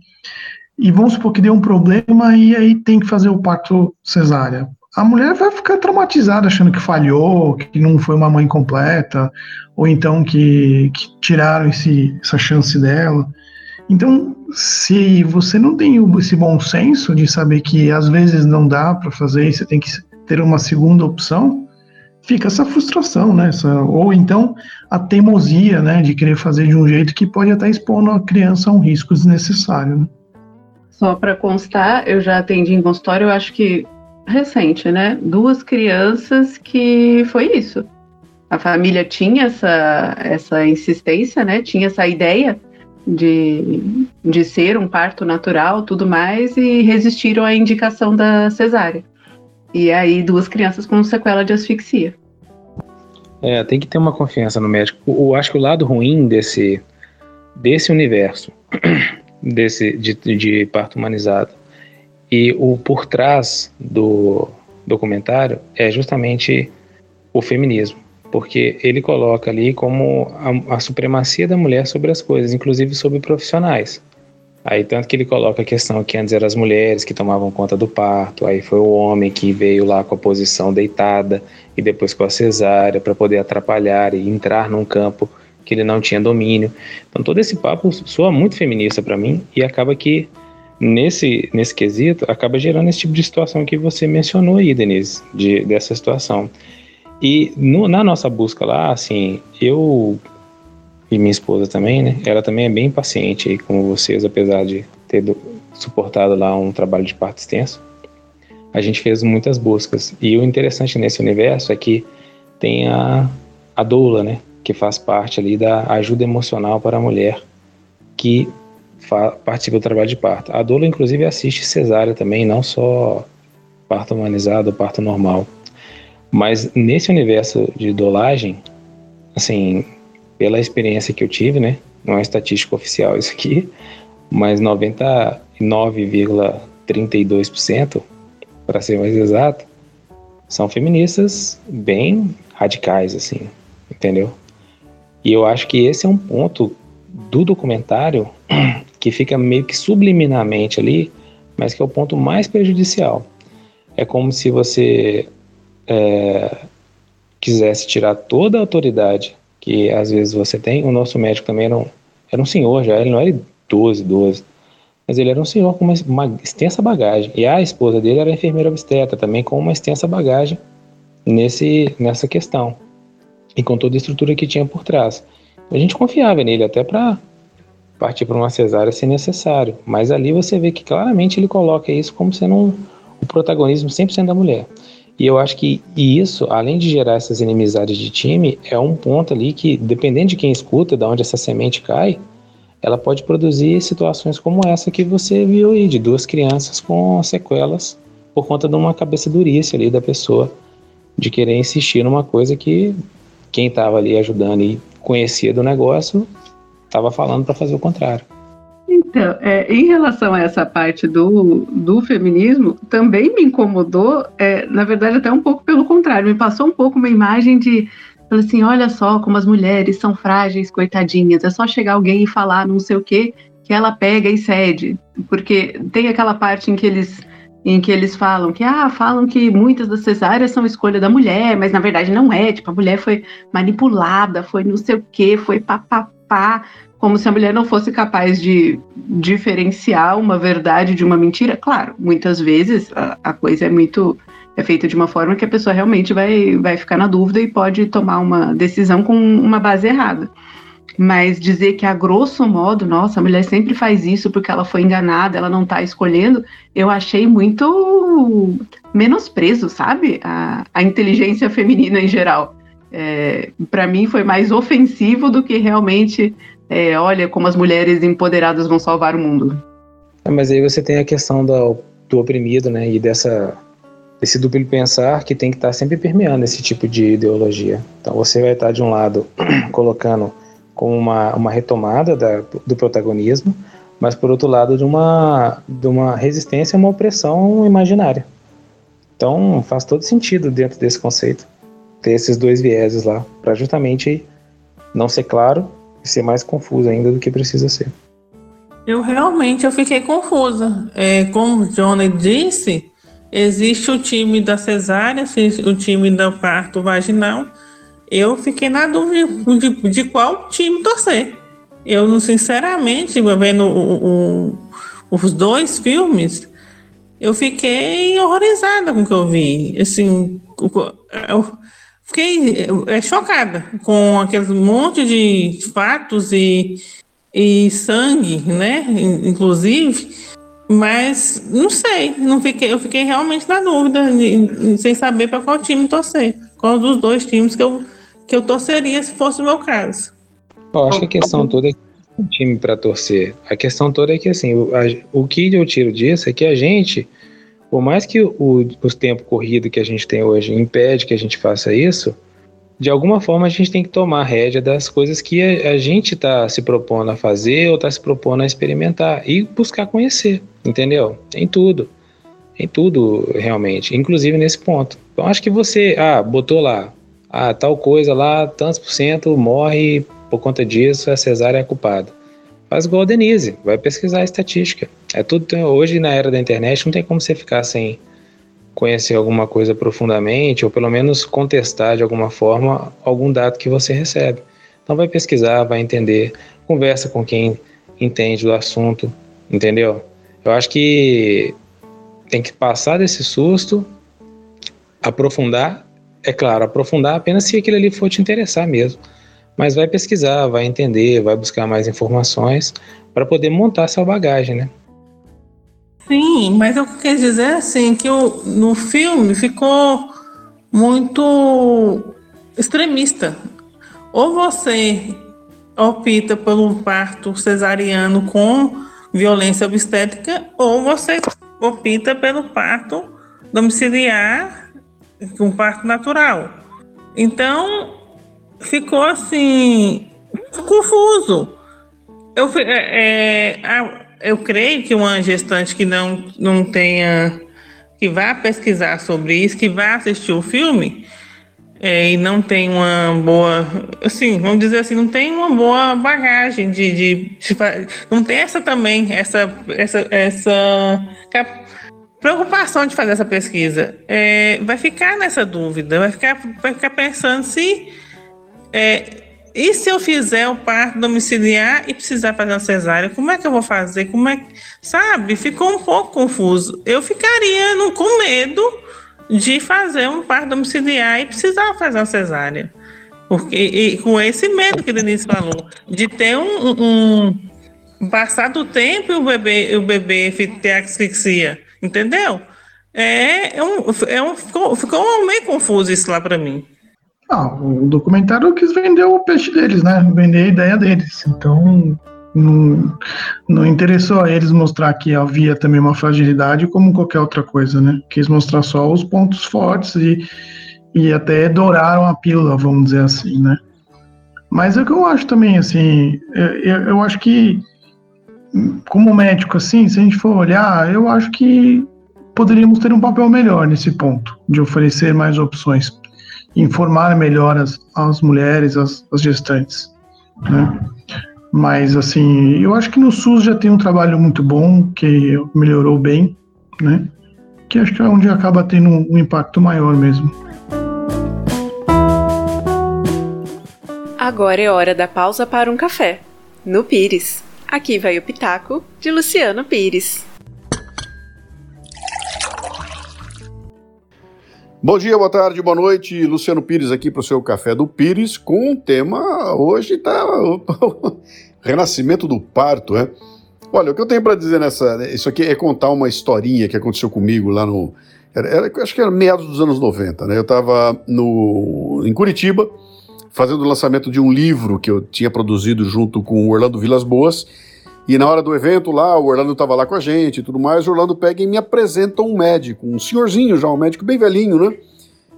e vamos supor que deu um problema e aí tem que fazer o parto cesárea. A mulher vai ficar traumatizada achando que falhou, que não foi uma mãe completa, ou então que, que tiraram esse, essa chance dela. Então, se você não tem esse bom senso de saber que às vezes não dá para fazer e você tem que ter uma segunda opção, fica essa frustração, né? Essa, ou então a teimosia, né, de querer fazer de um jeito que pode até expondo a criança a um risco desnecessário. Né? Só para constar, eu já atendi em consultório, eu acho que recente, né? Duas crianças que foi isso. A família tinha essa, essa insistência, né? Tinha essa ideia de, de ser um parto natural, tudo mais, e resistiram à indicação da cesárea. E aí, duas crianças com sequela de asfixia. É, tem que ter uma confiança no médico. Eu acho que o lado ruim desse, desse universo, desse de, de parto humanizado, e o por trás do documentário é justamente o feminismo porque ele coloca ali como a, a, supremacia da mulher sobre as coisas, inclusive sobre profissionais. Aí tanto que ele coloca a questão que antes eram as mulheres que tomavam conta do parto, aí foi o homem que veio lá com a posição deitada e depois com a cesárea para poder atrapalhar e entrar num campo que ele não tinha domínio. Então todo esse papo soa muito feminista para mim e acaba que nesse nesse quesito acaba gerando esse tipo de situação que você mencionou aí, Denise, de, dessa situação. E no, na nossa busca lá, assim, eu e minha esposa também, né? Ela também é bem paciente aí como vocês, apesar de ter do, suportado lá um trabalho de parto extenso. A gente fez muitas buscas. E o interessante nesse universo é que tem a, a doula, né? Que faz parte ali da ajuda emocional para a mulher que participa do trabalho de parto. A doula, inclusive, assiste cesárea também, não só parto humanizado parto normal. Mas nesse universo de dolagem, assim, pela experiência que eu tive, né? Não é estatística oficial isso aqui, mas 99,32%, para ser mais exato, são feministas bem radicais, assim, entendeu? E eu acho que esse é um ponto do documentário que fica meio que subliminarmente ali, mas que é o ponto mais prejudicial. É como se você é, quisesse tirar toda a autoridade que às vezes você tem, o nosso médico também era um, era um senhor já, ele não era 12, 12, mas ele era um senhor com uma, uma extensa bagagem. E a esposa dele era enfermeira obstetra também com uma extensa bagagem nesse, nessa questão e com toda a estrutura que tinha por trás. A gente confiava nele até para partir para uma cesárea se necessário, mas ali você vê que claramente ele coloca isso como sendo um, o protagonismo 100% da mulher. E eu acho que isso, além de gerar essas inimizades de time, é um ponto ali que, dependendo de quem escuta, de onde essa semente cai, ela pode produzir situações como essa que você viu aí, de duas crianças com sequelas por conta de uma cabeça durice ali da pessoa, de querer insistir numa coisa que quem estava ali ajudando e conhecia do negócio estava falando para fazer o contrário. Então, é, em relação a essa parte do, do feminismo, também me incomodou, é, na verdade, até um pouco pelo contrário, me passou um pouco uma imagem de, assim, olha só como as mulheres são frágeis, coitadinhas, é só chegar alguém e falar não sei o que, que ela pega e cede, porque tem aquela parte em que eles em que eles falam que ah, falam que muitas das cesáreas são escolha da mulher, mas na verdade não é, tipo, a mulher foi manipulada, foi não sei o que, foi papapá, como se a mulher não fosse capaz de diferenciar uma verdade de uma mentira. Claro, muitas vezes a, a coisa é muito é feita de uma forma que a pessoa realmente vai, vai ficar na dúvida e pode tomar uma decisão com uma base errada. Mas dizer que a grosso modo, nossa, a mulher sempre faz isso porque ela foi enganada, ela não está escolhendo, eu achei muito menosprezo, sabe? A, a inteligência feminina em geral. É, para mim foi mais ofensivo do que realmente, é, olha como as mulheres empoderadas vão salvar o mundo. É, mas aí você tem a questão do, do oprimido, né? E dessa esse duplo pensar que tem que estar sempre permeando esse tipo de ideologia. Então você vai estar de um lado colocando como uma, uma retomada da, do protagonismo, mas por outro lado de uma, de uma resistência a uma opressão imaginária. Então faz todo sentido dentro desse conceito ter esses dois vieses lá, para justamente não ser claro ser mais confuso ainda do que precisa ser. Eu realmente eu fiquei confusa. É, como o Johnny disse, Existe o time da cesárea, o time do parto vaginal. Eu fiquei na dúvida de, de qual time torcer. Eu, sinceramente, vendo o, o, os dois filmes, eu fiquei horrorizada com o que eu vi. Assim, eu fiquei é, chocada com aqueles monte de fatos e, e sangue, né? Inclusive. Mas não sei, não fiquei, eu fiquei realmente na dúvida, sem saber para qual time torcer. Qual dos dois times que eu, que eu torceria se fosse o meu caso. Eu acho que a questão toda é um time para torcer. A questão toda é que assim, o, a, o que eu tiro disso é que a gente, por mais que o, o tempo corrido que a gente tem hoje impede que a gente faça isso, de alguma forma a gente tem que tomar rédea das coisas que a, a gente está se propondo a fazer ou está se propondo a experimentar e buscar conhecer, entendeu? Em tudo. Em tudo, realmente. Inclusive nesse ponto. Então acho que você, ah, botou lá, ah, tal coisa lá, tantos por cento morre por conta disso, a cesárea é culpada. Faz igual a Denise, vai pesquisar a estatística. É tudo, hoje na era da internet não tem como você ficar sem conhecer alguma coisa profundamente, ou pelo menos contestar de alguma forma algum dado que você recebe. Então vai pesquisar, vai entender, conversa com quem entende do assunto, entendeu? Eu acho que tem que passar desse susto, aprofundar, é claro, aprofundar apenas se aquilo ali for te interessar mesmo. Mas vai pesquisar, vai entender, vai buscar mais informações para poder montar sua bagagem, né? Sim, mas eu quero dizer assim que o, no filme ficou muito extremista. Ou você opta pelo parto cesariano com violência obstétrica, ou você opta pelo parto domiciliar com parto natural. Então ficou assim confuso. Eu, é, é, eu creio que uma gestante que não, não tenha, que vá pesquisar sobre isso, que vá assistir o filme é, e não tem uma boa, assim, vamos dizer assim, não tem uma boa bagagem de, de, de não tem essa também, essa, essa, essa preocupação de fazer essa pesquisa. É, vai ficar nessa dúvida, vai ficar, vai ficar pensando se é, e se eu fizer o parto domiciliar e precisar fazer uma cesárea, como é que eu vou fazer? Como é que, sabe? Ficou um pouco confuso. Eu ficaria no, com medo de fazer um parto domiciliar e precisar fazer uma cesárea. Porque e, com esse medo que o Denise falou, de ter um, um passar do tempo e o bebê, o bebê ter asfixia, entendeu? É, é um, é um, ficou, ficou meio confuso isso lá para mim. Ah, o documentário quis vender o peixe deles, né? Vender a ideia deles. Então, não, não interessou a eles mostrar que havia também uma fragilidade como qualquer outra coisa, né? Quis mostrar só os pontos fortes e, e até douraram a pílula, vamos dizer assim, né? Mas é o que eu acho também, assim, eu, eu acho que, como médico, assim, se a gente for olhar, eu acho que poderíamos ter um papel melhor nesse ponto, de oferecer mais opções informar melhor as, as mulheres, as, as gestantes. Né? Mas, assim, eu acho que no SUS já tem um trabalho muito bom, que melhorou bem, né? Que acho que é onde acaba tendo um, um impacto maior mesmo. Agora é hora da pausa para um café. no Pires. Aqui vai o Pitaco de Luciano Pires. Bom dia, boa tarde, boa noite. Luciano Pires aqui para o seu Café do Pires com um tema hoje tá renascimento do parto, é? Olha, o que eu tenho para dizer nessa, isso aqui é contar uma historinha que aconteceu comigo lá no, era, era, acho que era meados dos anos 90, né? Eu estava em Curitiba fazendo o lançamento de um livro que eu tinha produzido junto com o Orlando Vilas Boas. E na hora do evento lá, o Orlando estava lá com a gente e tudo mais. O Orlando pega e me apresenta um médico, um senhorzinho já, um médico bem velhinho, né?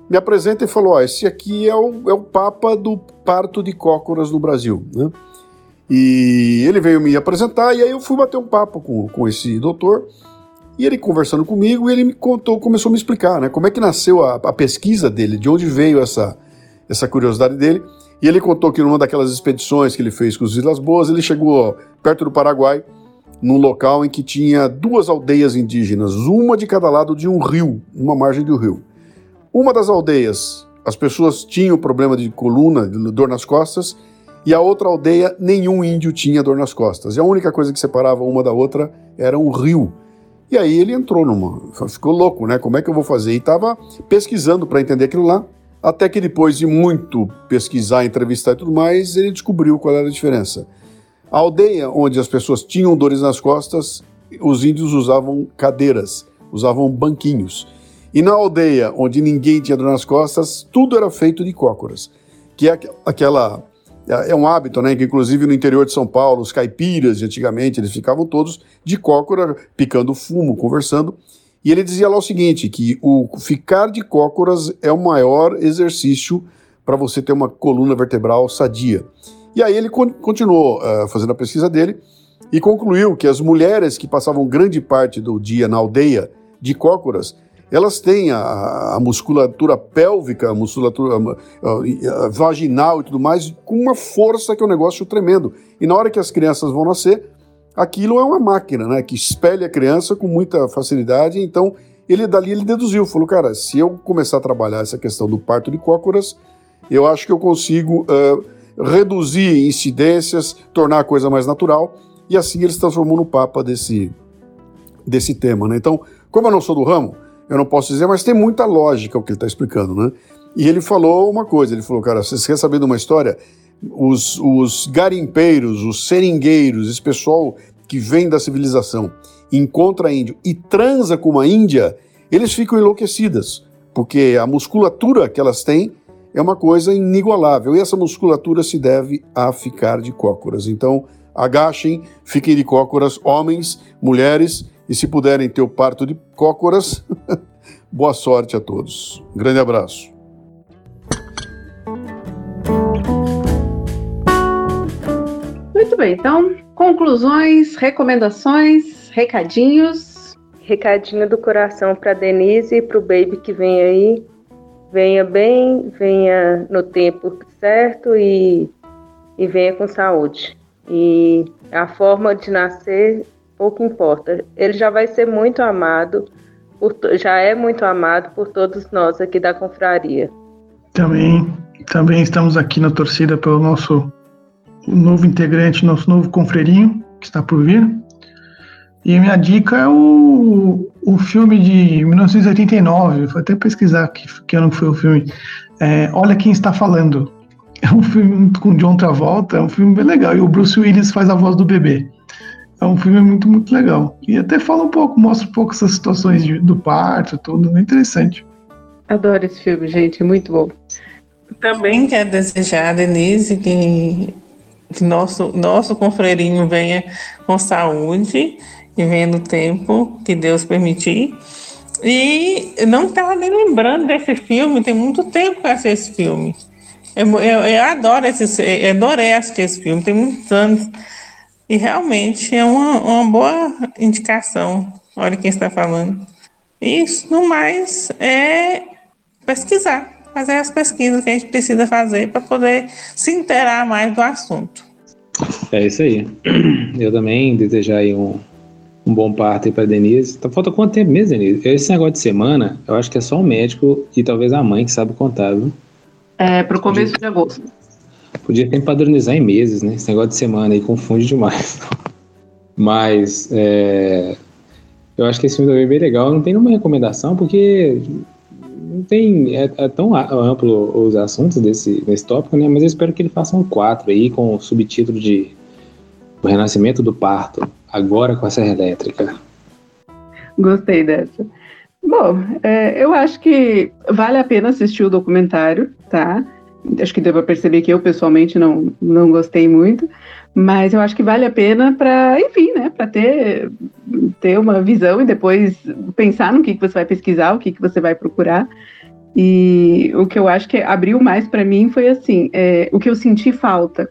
Me apresenta e falou: Ó, esse aqui é o, é o Papa do parto de cócoras no Brasil, né? E ele veio me apresentar e aí eu fui bater um papo com, com esse doutor. E ele conversando comigo, ele me contou, começou a me explicar, né? Como é que nasceu a, a pesquisa dele, de onde veio essa essa curiosidade dele. E ele contou que numa daquelas expedições que ele fez com os Vilas Boas, ele chegou perto do Paraguai, num local em que tinha duas aldeias indígenas, uma de cada lado de um rio, uma margem do rio. Uma das aldeias, as pessoas tinham problema de coluna, de dor nas costas, e a outra aldeia, nenhum índio tinha dor nas costas. E a única coisa que separava uma da outra era um rio. E aí ele entrou numa. ficou louco, né? Como é que eu vou fazer? E estava pesquisando para entender aquilo lá. Até que depois de muito pesquisar, entrevistar e tudo mais, ele descobriu qual era a diferença. A aldeia onde as pessoas tinham dores nas costas, os índios usavam cadeiras, usavam banquinhos. E na aldeia onde ninguém tinha dor nas costas, tudo era feito de cócoras, que é aquela é, é um hábito, né? Que inclusive no interior de São Paulo, os caipiras de antigamente, eles ficavam todos de cócora, picando fumo, conversando. E ele dizia lá o seguinte: que o ficar de cócoras é o maior exercício para você ter uma coluna vertebral sadia. E aí ele continuou uh, fazendo a pesquisa dele e concluiu que as mulheres que passavam grande parte do dia na aldeia de cócoras, elas têm a, a musculatura pélvica, a musculatura a, a vaginal e tudo mais, com uma força que é um negócio tremendo. E na hora que as crianças vão nascer, aquilo é uma máquina, né, que espelha a criança com muita facilidade. Então, ele dali ele deduziu, falou, cara, se eu começar a trabalhar essa questão do parto de cócoras, eu acho que eu consigo uh, reduzir incidências, tornar a coisa mais natural. E assim ele se transformou no papa desse, desse tema, né? Então, como eu não sou do ramo, eu não posso dizer, mas tem muita lógica o que ele está explicando, né? E ele falou uma coisa, ele falou, cara, vocês querem saber de uma história? Os, os garimpeiros, os seringueiros, esse pessoal que vem da civilização, encontra índio e transa com uma índia, eles ficam enlouquecidas, porque a musculatura que elas têm é uma coisa inigualável, e essa musculatura se deve a ficar de cócoras. Então, agachem, fiquem de cócoras, homens, mulheres, e se puderem ter o parto de cócoras, boa sorte a todos. Um grande abraço. Bem, então, conclusões, recomendações, recadinhos. Recadinho do coração para Denise e para o baby que vem aí. Venha bem, venha no tempo certo e, e venha com saúde. E a forma de nascer pouco importa. Ele já vai ser muito amado, por, já é muito amado por todos nós aqui da confraria. Também, também estamos aqui na torcida pelo nosso novo integrante, nosso novo confreirinho, que está por vir. E a minha dica é o, o filme de 1989, vou até pesquisar que, que ano foi o filme. É, Olha Quem Está Falando. É um filme com John Travolta, é um filme bem legal. E o Bruce Willis faz a voz do bebê. É um filme muito, muito legal. E até fala um pouco, mostra um pouco essas situações de, do parto, tudo. É interessante. Adoro esse filme, gente. É muito bom. Também quero desejar a Denise que, que nosso, nosso confreirinho venha com saúde e venha no tempo que Deus permitir. E não estava nem lembrando desse filme, tem muito tempo que eu assisti esse filme. Eu, eu, eu adoro esse, eu adorei assistir esse filme, tem muitos anos. E realmente é uma, uma boa indicação. Olha quem está falando. Isso, no mais, é pesquisar, fazer as pesquisas que a gente precisa fazer para poder se inteirar mais do assunto. É isso aí. Eu também desejar aí um, um bom parto para Denise. Tá, falta quanto tempo mesmo, Denise? Esse negócio de semana, eu acho que é só o médico e talvez a mãe que sabe contar, viu? É, para o começo de agosto. Podia sempre padronizar em meses, né? Esse negócio de semana aí confunde demais. Mas é, eu acho que esse filme também é bem legal. Não tem nenhuma recomendação, porque não tem. É, é, tão amplo os assuntos desse, desse tópico, né? Mas eu espero que ele faça um 4 aí com o subtítulo de O Renascimento do Parto, agora com a Serra Elétrica. Gostei dessa. Bom, é, eu acho que vale a pena assistir o documentário, tá? Acho que deu para perceber que eu pessoalmente não, não gostei muito, mas eu acho que vale a pena para, enfim, né, para ter, ter uma visão e depois pensar no que, que você vai pesquisar, o que, que você vai procurar. E o que eu acho que abriu mais para mim foi assim: é, o que eu senti falta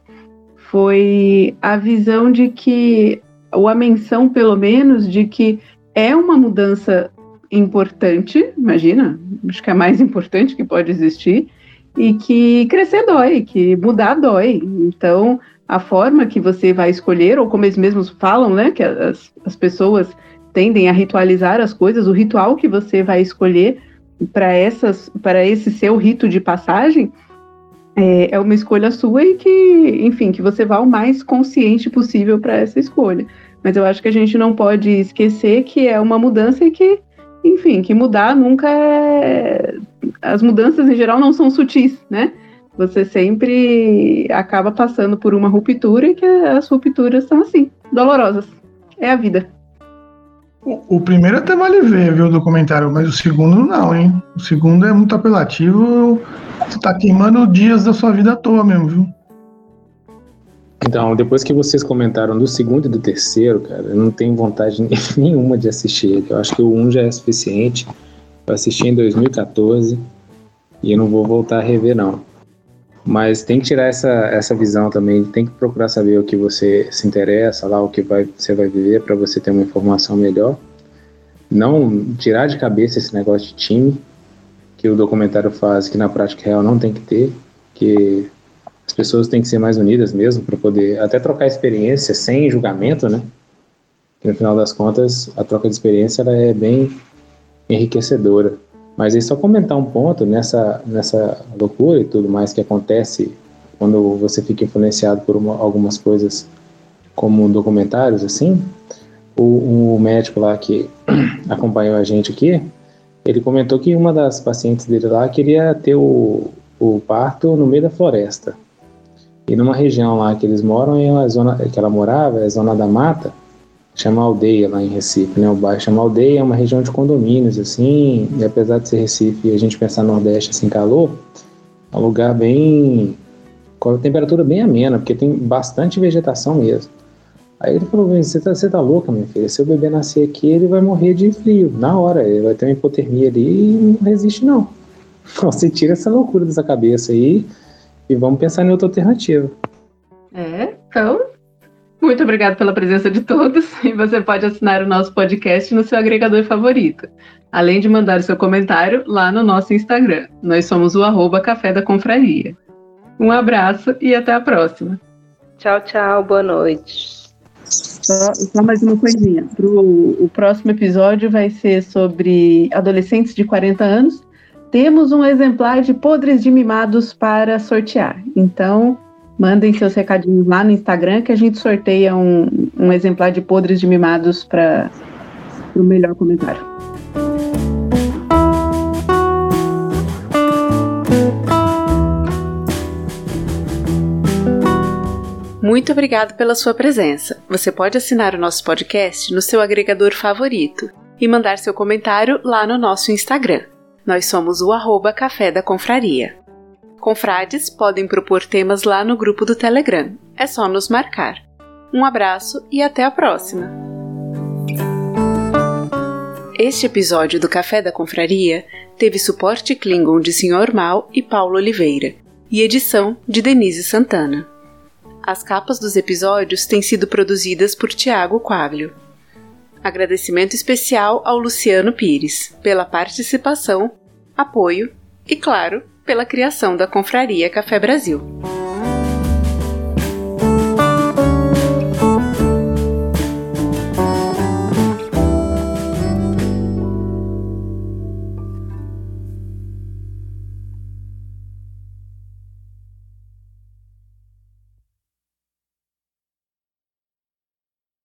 foi a visão de que, ou a menção, pelo menos, de que é uma mudança importante, imagina, acho que é a mais importante que pode existir, e que crescer dói, que mudar dói. Então, a forma que você vai escolher, ou como eles mesmos falam, né, que as, as pessoas tendem a ritualizar as coisas, o ritual que você vai escolher para essas, para esse seu rito de passagem é, é uma escolha sua e que, enfim, que você vá o mais consciente possível para essa escolha. Mas eu acho que a gente não pode esquecer que é uma mudança e que enfim, que mudar nunca é. As mudanças em geral não são sutis, né? Você sempre acaba passando por uma ruptura e que as rupturas são assim, dolorosas. É a vida. O primeiro até vale ver, viu, o documentário, mas o segundo não, hein? O segundo é muito apelativo. Você tá queimando dias da sua vida à toa mesmo, viu? Então, depois que vocês comentaram do segundo e do terceiro, cara, eu não tenho vontade nenhuma de assistir ele. Eu acho que o um já é suficiente. Eu assisti em 2014 e eu não vou voltar a rever, não. Mas tem que tirar essa, essa visão também, tem que procurar saber o que você se interessa lá, o que vai, você vai viver para você ter uma informação melhor. Não tirar de cabeça esse negócio de time que o documentário faz, que na prática real não tem que ter, que as pessoas têm que ser mais unidas mesmo para poder até trocar experiência sem julgamento, né? Que no final das contas a troca de experiência ela é bem enriquecedora. Mas aí só comentar um ponto nessa nessa loucura e tudo mais que acontece quando você fica influenciado por uma, algumas coisas como documentários assim. O, o médico lá que acompanhou a gente aqui, ele comentou que uma das pacientes dele lá queria ter o, o parto no meio da floresta. E numa região lá que eles moram, é uma zona que ela morava, é a zona da mata, chama Aldeia lá em Recife, né? O bairro chama Aldeia, é uma região de condomínios, assim, e apesar de ser Recife e a gente pensar Nordeste, assim, calor, é um lugar bem... com a temperatura bem amena, porque tem bastante vegetação mesmo. Aí ele falou, você tá, tá louca, minha filha, se o bebê nascer aqui, ele vai morrer de frio, na hora, ele vai ter uma hipotermia ali e não resiste não. Você tira essa loucura dessa cabeça aí e vamos pensar em outra alternativa. É, então, muito obrigado pela presença de todos. E você pode assinar o nosso podcast no seu agregador favorito. Além de mandar o seu comentário lá no nosso Instagram. Nós somos o arroba Café da Confraria. Um abraço e até a próxima. Tchau, tchau. Boa noite. Só, só mais uma coisinha. Pro, o próximo episódio vai ser sobre adolescentes de 40 anos temos um exemplar de Podres de Mimados para sortear. Então, mandem seus recadinhos lá no Instagram que a gente sorteia um, um exemplar de Podres de Mimados para o melhor comentário. Muito obrigado pela sua presença. Você pode assinar o nosso podcast no seu agregador favorito e mandar seu comentário lá no nosso Instagram. Nós somos o arroba Café da Confraria. Confrades podem propor temas lá no grupo do Telegram. É só nos marcar. Um abraço e até a próxima! Este episódio do Café da Confraria teve suporte Klingon de Sr. Mal e Paulo Oliveira e edição de Denise Santana. As capas dos episódios têm sido produzidas por Tiago Quaglio. Agradecimento especial ao Luciano Pires pela participação, apoio e, claro, pela criação da Confraria Café Brasil.